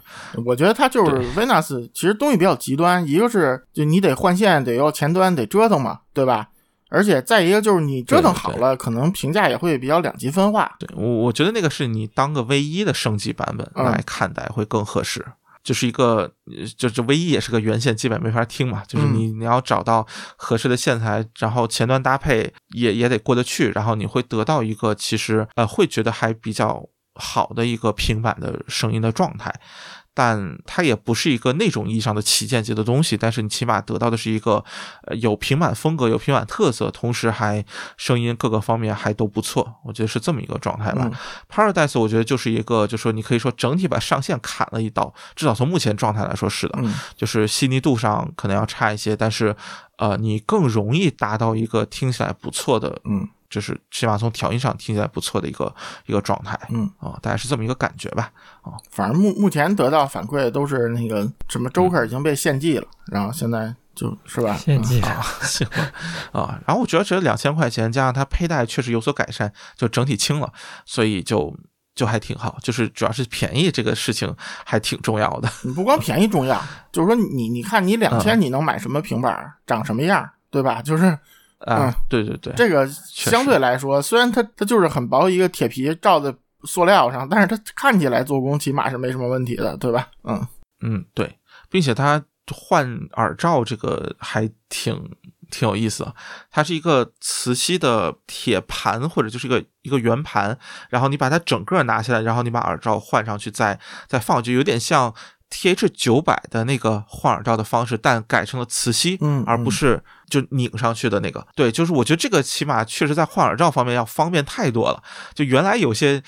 Speaker 2: 我觉得它就是
Speaker 1: 对
Speaker 2: Venus，其实东西比较极端，一个是就你得换线，得要前端得折腾嘛，对吧？而且再一个就是你折腾好了，可能评价也会比较两极分化。
Speaker 1: 对我我觉得那个是你当个 V 一的升级版本
Speaker 2: 嗯
Speaker 1: 来看待会更合适。就是一个，呃就是唯一也是个原线，基本没法听嘛。就是你你要找到合适的线材，然后前端搭配也也得过得去，然后你会得到一个其实呃会觉得还比较好的一个平板的声音的状态。但它也不是一个那种意义上的旗舰级的东西，但是你起码得到的是一个，呃，有平板风格、有平板特色，同时还声音各个方面还都不错，我觉得是这么一个状态吧。
Speaker 2: 嗯
Speaker 1: Paradise 我觉得就是一个，就说你可以说整体把上限砍了一刀，至少从目前状态来说是的，
Speaker 2: 嗯
Speaker 1: 就是细腻度上可能要差一些，但是呃，你更容易达到一个听起来不错的，
Speaker 2: 嗯，
Speaker 1: 就是起码从调音上听起来不错的一个一个状态，
Speaker 2: 嗯
Speaker 1: 啊、大概是这么一个感觉吧。
Speaker 2: 啊反正目目前得到反馈都是那个什么 Joker 已经被献祭了，然后现在就是吧，
Speaker 3: 献祭
Speaker 2: 嗯
Speaker 1: 啊，行吧，啊，然后我觉得这两千块钱加上它佩戴确实有所改善，就整体轻了，所以就就还挺好，就是主要是便宜这个事情还挺重要的。
Speaker 2: 你不光便宜重要，就是说你你看你两
Speaker 1: 嗯
Speaker 2: 千你能买什么平板儿，长什么样，对吧？就是
Speaker 1: 啊，
Speaker 2: 嗯。
Speaker 1: 对对对，
Speaker 2: 这个相对来说，虽然它它就是很薄一个铁皮罩在塑料上，但是它看起来做工起码是没什么问题的，对吧？嗯。
Speaker 1: 嗯对，并且它换耳罩这个还挺挺有意思的，它是一个磁吸的铁盘或者就是一个一个圆盘，然后你把它整个拿下来，然后你把耳罩换上去再再放，就有点像 TH 九百的那个换耳罩的方式，但改成了磁吸，
Speaker 2: 嗯
Speaker 1: 而不是就拧上去的那个。对，就是我觉得这个起码确实在换耳罩方面要方便太多了。就原来有些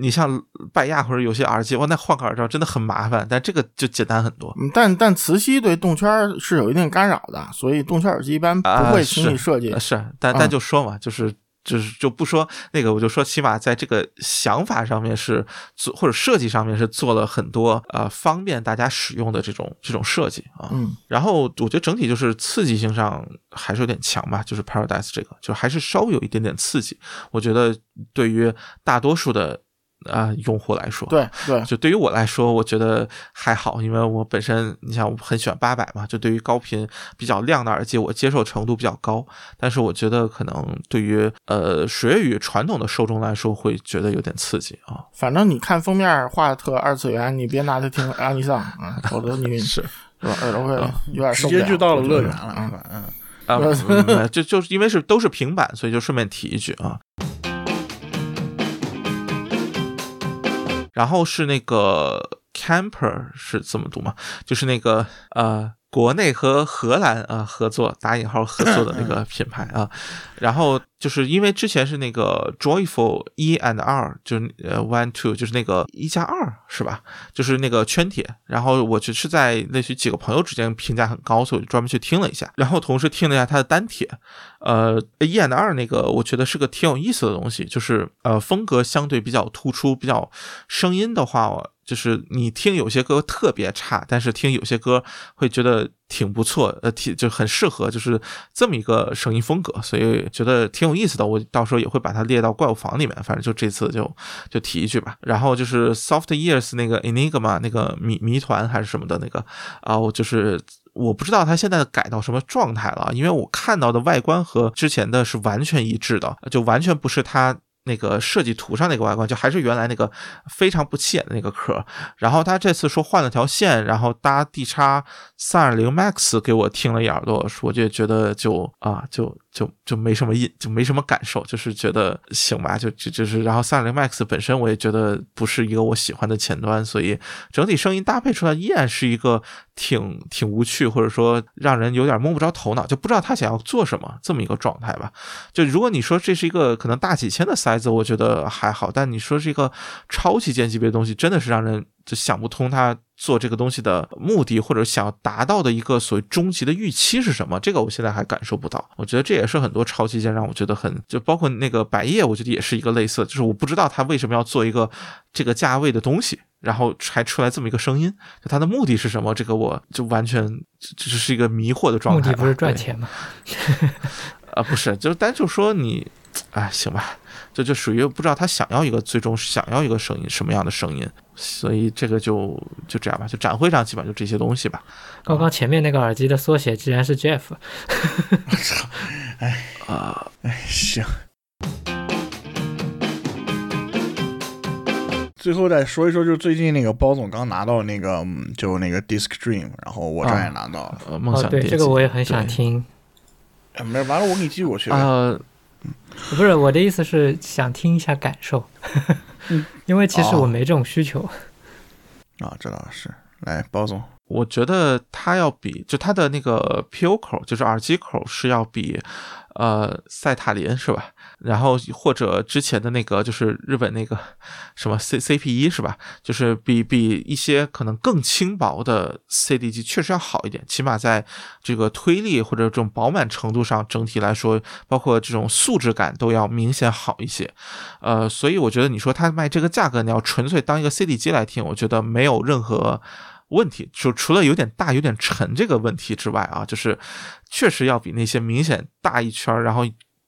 Speaker 1: 你像拜亚或者有些耳机，哇，那换个耳罩真的很麻烦，但这个就简单很多。
Speaker 2: 嗯，但但磁吸对动圈儿是有一定干扰的，所以动圈耳机一般不
Speaker 1: 啊
Speaker 2: 会轻易设计
Speaker 1: 呃。是，但但
Speaker 2: 嗯
Speaker 1: 就说嘛，就是就是就不说那个，我就说起码在这个想法上面是做或者设计上面是做了很多呃方便大家使用的这种这种设计啊。
Speaker 2: 嗯
Speaker 1: 然后我觉得整体就是刺激性上还是有点强吧，就是 Paradise 这个就还是稍微有一点点刺激。我觉得对于大多数的啊、用户来说，
Speaker 2: 对对，
Speaker 1: 就对于我来说，我觉得还好，因为我本身你像我很喜欢八百嘛，就对于高频比较亮的耳机，我接受程度比较高。但是我觉得可能对于呃水月语传统的受众来说，会觉得有点刺激啊。
Speaker 2: 反正你看封面画的特二次元，你别拿它听阿尼桑啊，否则你
Speaker 1: 是
Speaker 2: 是吧耳朵会有点受不了。
Speaker 4: 接就到了乐园了，啊？嗯，
Speaker 1: 啊，嗯就就是因为是都是平板，所以就顺便提一句啊。然后是那个 Camper 是怎么读吗？就是那个呃，国内和荷兰啊、呃合作打引号合作的那个品牌啊。然后就是因为之前是那个 Joyful 一 and 二，就是呃 One Two，就是那个一加二是吧？就是那个圈铁。然后我就是在类似于几个朋友之间评价很高，所以我就专门去听了一下，然后同时听了一下它的单铁。呃，一 and 二那个我觉得是个挺有意思的东西，就是呃风格相对比较突出，比较声音的话，我就是你听有些歌特别差，但是听有些歌会觉得挺不错，呃，挺就很适合，就是这么一个声音风格，所以觉得挺有意思的。我到时候也会把它列到怪物房里面，反正就这次就就提一句吧。然后就是 Soft Years 那个 Enigma 那个谜谜团还是什么的那个啊，我就是。我不知道它现在改到什么状态了，因为我看到的外观和之前的是完全一致的，就完全不是它那个设计图上那个外观，就还是原来那个非常不起眼的那个壳。然后他这次说换了条线，然后搭 D 叉三二零 Max 给我听了一耳朵，我就觉得就啊就就就没什么印，就没什么感受，就是觉得行吧，就就就是，然后三零 Max 本身我也觉得不是一个我喜欢的前端，所以整体声音搭配出来依然是一个挺挺无趣，或者说让人有点摸不着头脑，就不知道他想要做什么这么一个状态吧。就如果你说这是一个可能大几千的塞子，我觉得还好，但你说是一个超旗舰级别的东西，真的是让人就想不通他做这个东西的目的，或者想要达到的一个所谓终极的预期是什么。这个我现在还感受不到。我觉得这也是很多超级舰让我觉得很，就包括那个百叶，我觉得也是一个类似，就是我不知道他为什么要做一个这个价位的东西，然后还出来这么一个声音，就他的目的是什么？这个我就完全这是一个迷惑的状态。
Speaker 3: 目的不是赚钱吗？
Speaker 1: 啊，不是，就单就说你，哎，行吧，这就属于不知道他想要一个最终想要一个声音什么样的声音，所以这个就就这样吧，就展会上基本上就这些东西吧。
Speaker 3: 刚刚前面那个耳机的缩写居然是 Jeff，我操 哎 啊，哎
Speaker 4: 行。最后再说一说，就是最近那个包总刚拿到那个，嗯就那个 Disc Dream，然后我这也拿到了。
Speaker 1: 呃，梦
Speaker 3: 哦，对，
Speaker 1: 想
Speaker 3: 这个我也很想听。
Speaker 4: 哎没事完了我给你寄过去。
Speaker 1: 呃，
Speaker 3: 不是我的意思是想听一下感受，因为其实
Speaker 4: 哦
Speaker 3: 我没这种需求。
Speaker 4: 啊，这倒是。来，包总，
Speaker 1: 我觉得它要比就它的那个 PO 口，就是耳机口是要比呃赛塔林是吧？然后或者之前的那个就是日本那个什么 C CP 一是吧？就是比比一些可能更轻薄的 CD 机确实要好一点，起码在这个推力或者这种饱满程度上，整体来说，包括这种素质感都要明显好一些。呃，所以我觉得你说它卖这个价格，你要纯粹当一个 CD 机来听，我觉得没有任何问题，就除了有点大、有点沉这个问题之外啊，就是确实要比那些明显大一圈，然后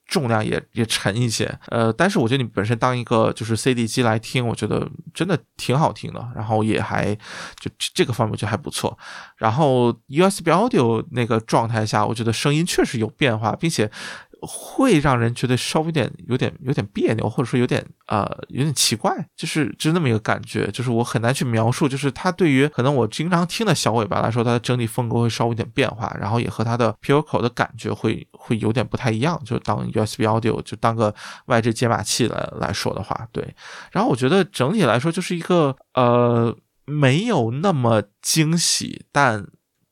Speaker 1: 重量也也沉一些。呃，但是我觉得你本身当一个就是 CD 机来听，我觉得真的挺好听的，然后也还就这个方面就还不错。然后 USB Audio 那个状态下，我觉得声音确实有变化，并且会让人觉得稍微有点有点有点别扭，或者说有点呃有点奇怪，就是就是那么一个感觉，就是我很难去描述，就是它对于可能我经常听的小尾巴来说，它的整体风格会稍微有点变化，然后也和它的 PO 口的感觉会会有点不太一样，就当 USB Audio 就当个外置解码器来来说的话，对。然后我觉得整体来说就是一个呃没有那么惊喜，但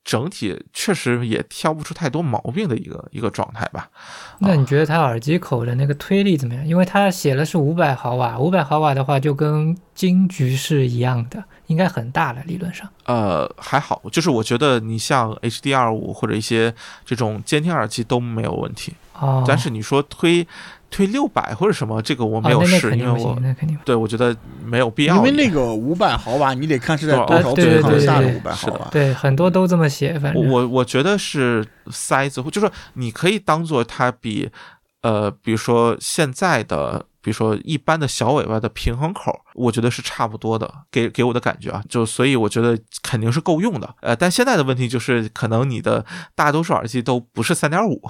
Speaker 1: 整体确实也挑不出太多毛病的一个一个状态吧。
Speaker 3: 那你觉得它耳机口的那个推力怎么样？因为它写的是五百毫瓦，五百毫瓦的话就跟金桔是一样的，应该很大了，理论上。
Speaker 1: 呃，还好，就是我觉得你像 HDR 五或者一些这种监听耳机都没有问题，
Speaker 3: 哦，
Speaker 1: 但是你说推推六百或者什么，这个我没有试，因为我。对我觉得没有必要，
Speaker 4: 因为那个五百毫瓦，你得看是在多少
Speaker 3: 对
Speaker 4: 对
Speaker 3: 对
Speaker 4: 下的五百毫瓦。
Speaker 3: 对，很多都这么写，反正
Speaker 1: 我我我觉得是塞子，就是你可以当做它比呃，比如说现在的，比如说一般的小尾巴的平衡口，我觉得是差不多的，给给我的感觉啊，就所以我觉得肯定是够用的。呃，但现在的问题就是，可能你的大多数耳机都不是三点五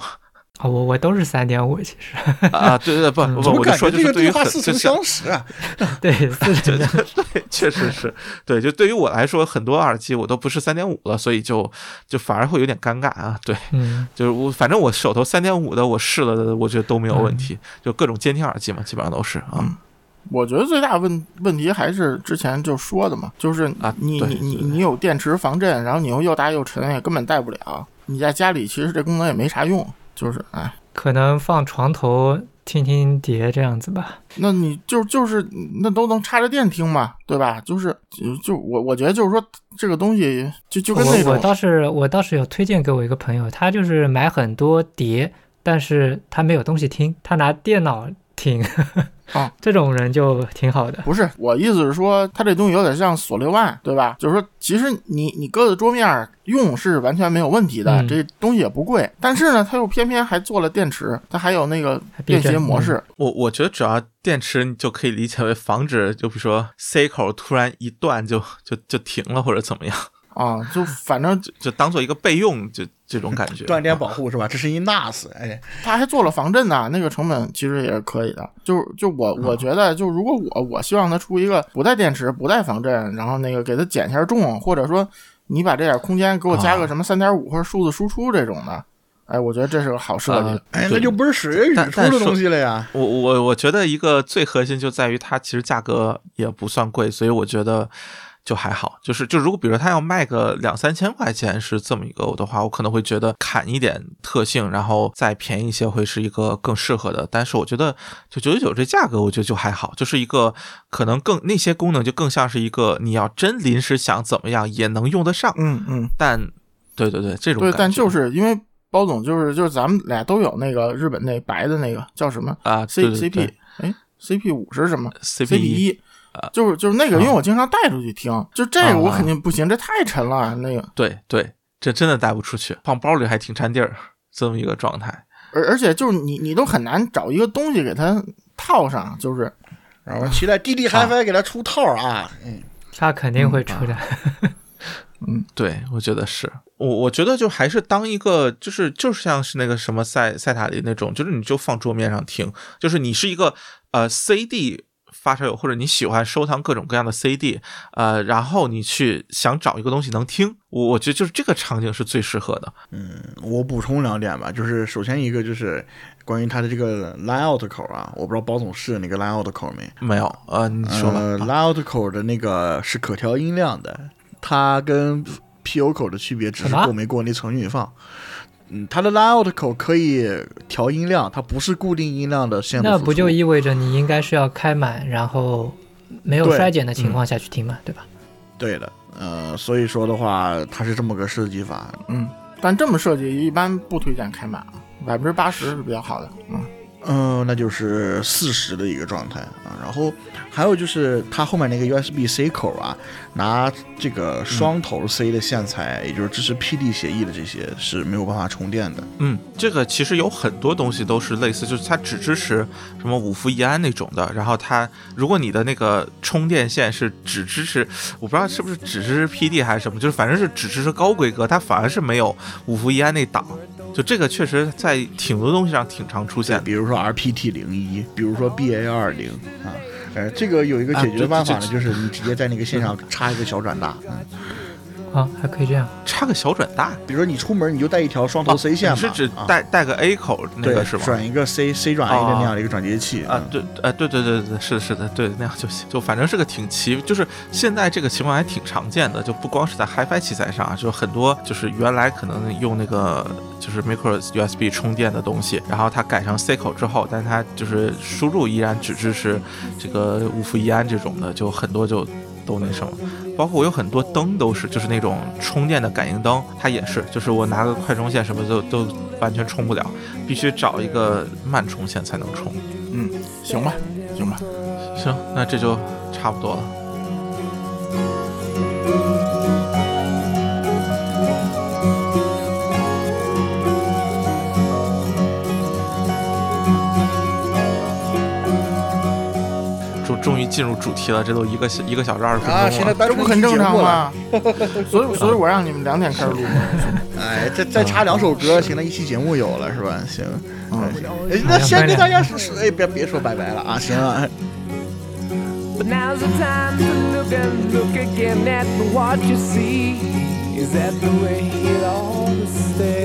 Speaker 3: 哦，我我都是三点五，其实
Speaker 1: 啊，对对不我就说
Speaker 4: 感觉这个
Speaker 1: 就是对于
Speaker 4: 话似曾相识啊？
Speaker 3: 对四
Speaker 1: 对对对，确实是对。就对于我来说，很多耳机我都不是三点五了，所以就就反而会有点尴尬啊。对，
Speaker 3: 嗯，
Speaker 1: 就是我反正我手头三点五的我试了的，我觉得都没有问题，就各种监听耳机嘛，基本上都是啊。
Speaker 2: 我觉得最大问问题还是之前就说的嘛，就是
Speaker 1: 啊
Speaker 2: 你你你你有电池防震，然后你又又大又沉，也根本带不了。你在家里其实这功能也没啥用，就是哎，
Speaker 3: 可能放床头听听碟这样子吧。
Speaker 2: 那你就就是那都能插着电听嘛，对吧？就是就就我我觉得就是说这个东西就就跟那种
Speaker 3: 我我倒是我倒是有推荐给我一个朋友，他就是买很多碟，但是他没有东西听，他拿电脑听。
Speaker 2: 啊，
Speaker 3: 这种人就挺好的。
Speaker 2: 不是我意思是说，它这东西有点像锁六万，对吧？就是说，其实你你搁在桌面儿用是完全没有问题的，
Speaker 3: 嗯
Speaker 2: 这东西也不贵。但是呢，它又偏偏还做了电池，它还有那个便携模式。
Speaker 1: 我我觉得主要电池你就可以理解为防止，就比如说 C 口突然一断就就就停了或者怎么样，
Speaker 2: 啊，就反正
Speaker 1: 就就当做一个备用，就这种感觉。
Speaker 4: 断电保护是吧？这是一 NAS，哎，
Speaker 2: 它还做了防震呢，那个成本其实也是可以的。就就我我觉得，就如果我我希望它出一个不带电池、不带防震，然后那个给它减一下重，或者说你把这点空间给我加个什么三点五或者数字输出这种的，哎，我觉得这是个好设计。
Speaker 1: 呃
Speaker 4: 哎，
Speaker 1: 对
Speaker 4: 那就不是水月
Speaker 1: 但但说
Speaker 4: 语出的东西了呀。
Speaker 1: 我我我觉得一个最核心就在于它其实价格也不算贵，所以我觉得就还好。就是就如果比如说它要卖个两三千块钱是这么一个的话，我可能会觉得砍一点特性，然后再便宜一些会是一个更适合的。但是我觉得就九九九这价格，我觉得就还好，就是一个可能更那些功能就更像是一个你要真临时想怎么样也能用得上，
Speaker 2: 嗯嗯，
Speaker 1: 但对对对这种
Speaker 2: 对，但就是因为包总就是就是咱们俩都有那个日本那白的那个叫什么
Speaker 1: 啊
Speaker 2: C C
Speaker 1: 对
Speaker 2: P 哎 C P 五是什么
Speaker 1: CP
Speaker 2: 一。就是就是那个，因为我经常带出去听，就这个我
Speaker 1: 啊
Speaker 2: 肯定不行，这太沉了。那个，
Speaker 1: 对对，这真的带不出去，放包里还挺占地儿，这么一个状态。
Speaker 2: 而而且就是你你都很难找一个东西给它套上，就是
Speaker 4: 然后期待滴滴 HiFi 给它出套啊。嗯，
Speaker 3: 它肯定会出的。
Speaker 1: 对，我觉得是我，我觉得就还是当一个，就是就是像是那个什么塞塞塔里那种，就是你就放桌面上听，就是你是一个呃 CD 发烧友，或者你喜欢收藏各种各样的 CD，呃，然后你去想找一个东西能听，我我觉得就是这个场景是最适合的。
Speaker 4: 嗯我补充两点吧，就是首先一个就是关于它的这个 line out 口啊，我不知道包总试那个 line out 口没？
Speaker 1: 没有，呃，你说吧。
Speaker 4: 呃，line out 口的那个是可调音量的，它跟 PO 口的区别只是过没过那层运放。嗯，它的 line out 口可以调音量，它不是固定音量的线路。
Speaker 3: 那不就意味着你应该是要开满，然后没有衰减的情况下去听嘛，对吧？
Speaker 4: 对的？呃，所以说的话，它是这么个设计法。
Speaker 2: 嗯，但这么设计一般不推荐开满啊，百分之八十是比较好的。嗯，
Speaker 4: 嗯、那就是四十的一个状态啊。然后还有就是它后面那个 USB C 口啊，拿这个双头 C 的线材，也就是支持 PD 协议的这些是没有办法充电的。
Speaker 1: 嗯，这个其实有很多东西都是类似，就是它只支持什么五伏一安那种的，然后它如果你的那个充电线是只支持，我不知道是不是只支持 PD 还是什么，就是反正是只支持高规格，它反而是没有五伏一安那档。就这个确实在挺多东西上挺常出现的。
Speaker 4: 比如说 RPT 零一，比如说 BA 二零啊。呃，这个有一个解决办法呢，
Speaker 1: 这
Speaker 4: 就是你直接在那个线上插一个小转大，嗯，
Speaker 3: 啊，还可以这样。
Speaker 1: 插个小转大，
Speaker 4: 比如说你出门你就带一条双头 C 线嘛，
Speaker 1: 你是指
Speaker 4: 啊
Speaker 1: 带带个 A 口那个是吧？
Speaker 4: 转一个 C C 转 A 的那样的一个转接器
Speaker 1: 啊，对，呃，对对对对，是的，是的，对，那样就行，就反正是个挺奇，就是现在这个情况还挺常见的，就不光是在 HiFi 器材上啊，就很多就是原来可能用那个就是 micro USB 充电的东西，然后它改成 C 口之后，但它就是输入依然只支持这个五伏一安这种的，就很多就都那什么。包括我有很多灯都是，就是那种充电的感应灯，它也是，就是我拿个快充线什么都都完全充不了，必须找一个慢充线才能充。
Speaker 2: 嗯，行吧，行吧。
Speaker 1: 行，那这就差不多了。进入主题了，这都一个小一个小时二十分钟了。
Speaker 4: 啊，现在
Speaker 2: 不很正常？吗？所以，所以我让你们两点开始录。
Speaker 4: 哎，再再插两首歌，行了，一期节目有了是吧？行，
Speaker 2: 嗯
Speaker 4: 哎，那先跟大家说说，哎，别别说拜拜了啊，行了。
Speaker 6: But now's the time to look and look again at what you see. Is that the way it to stay?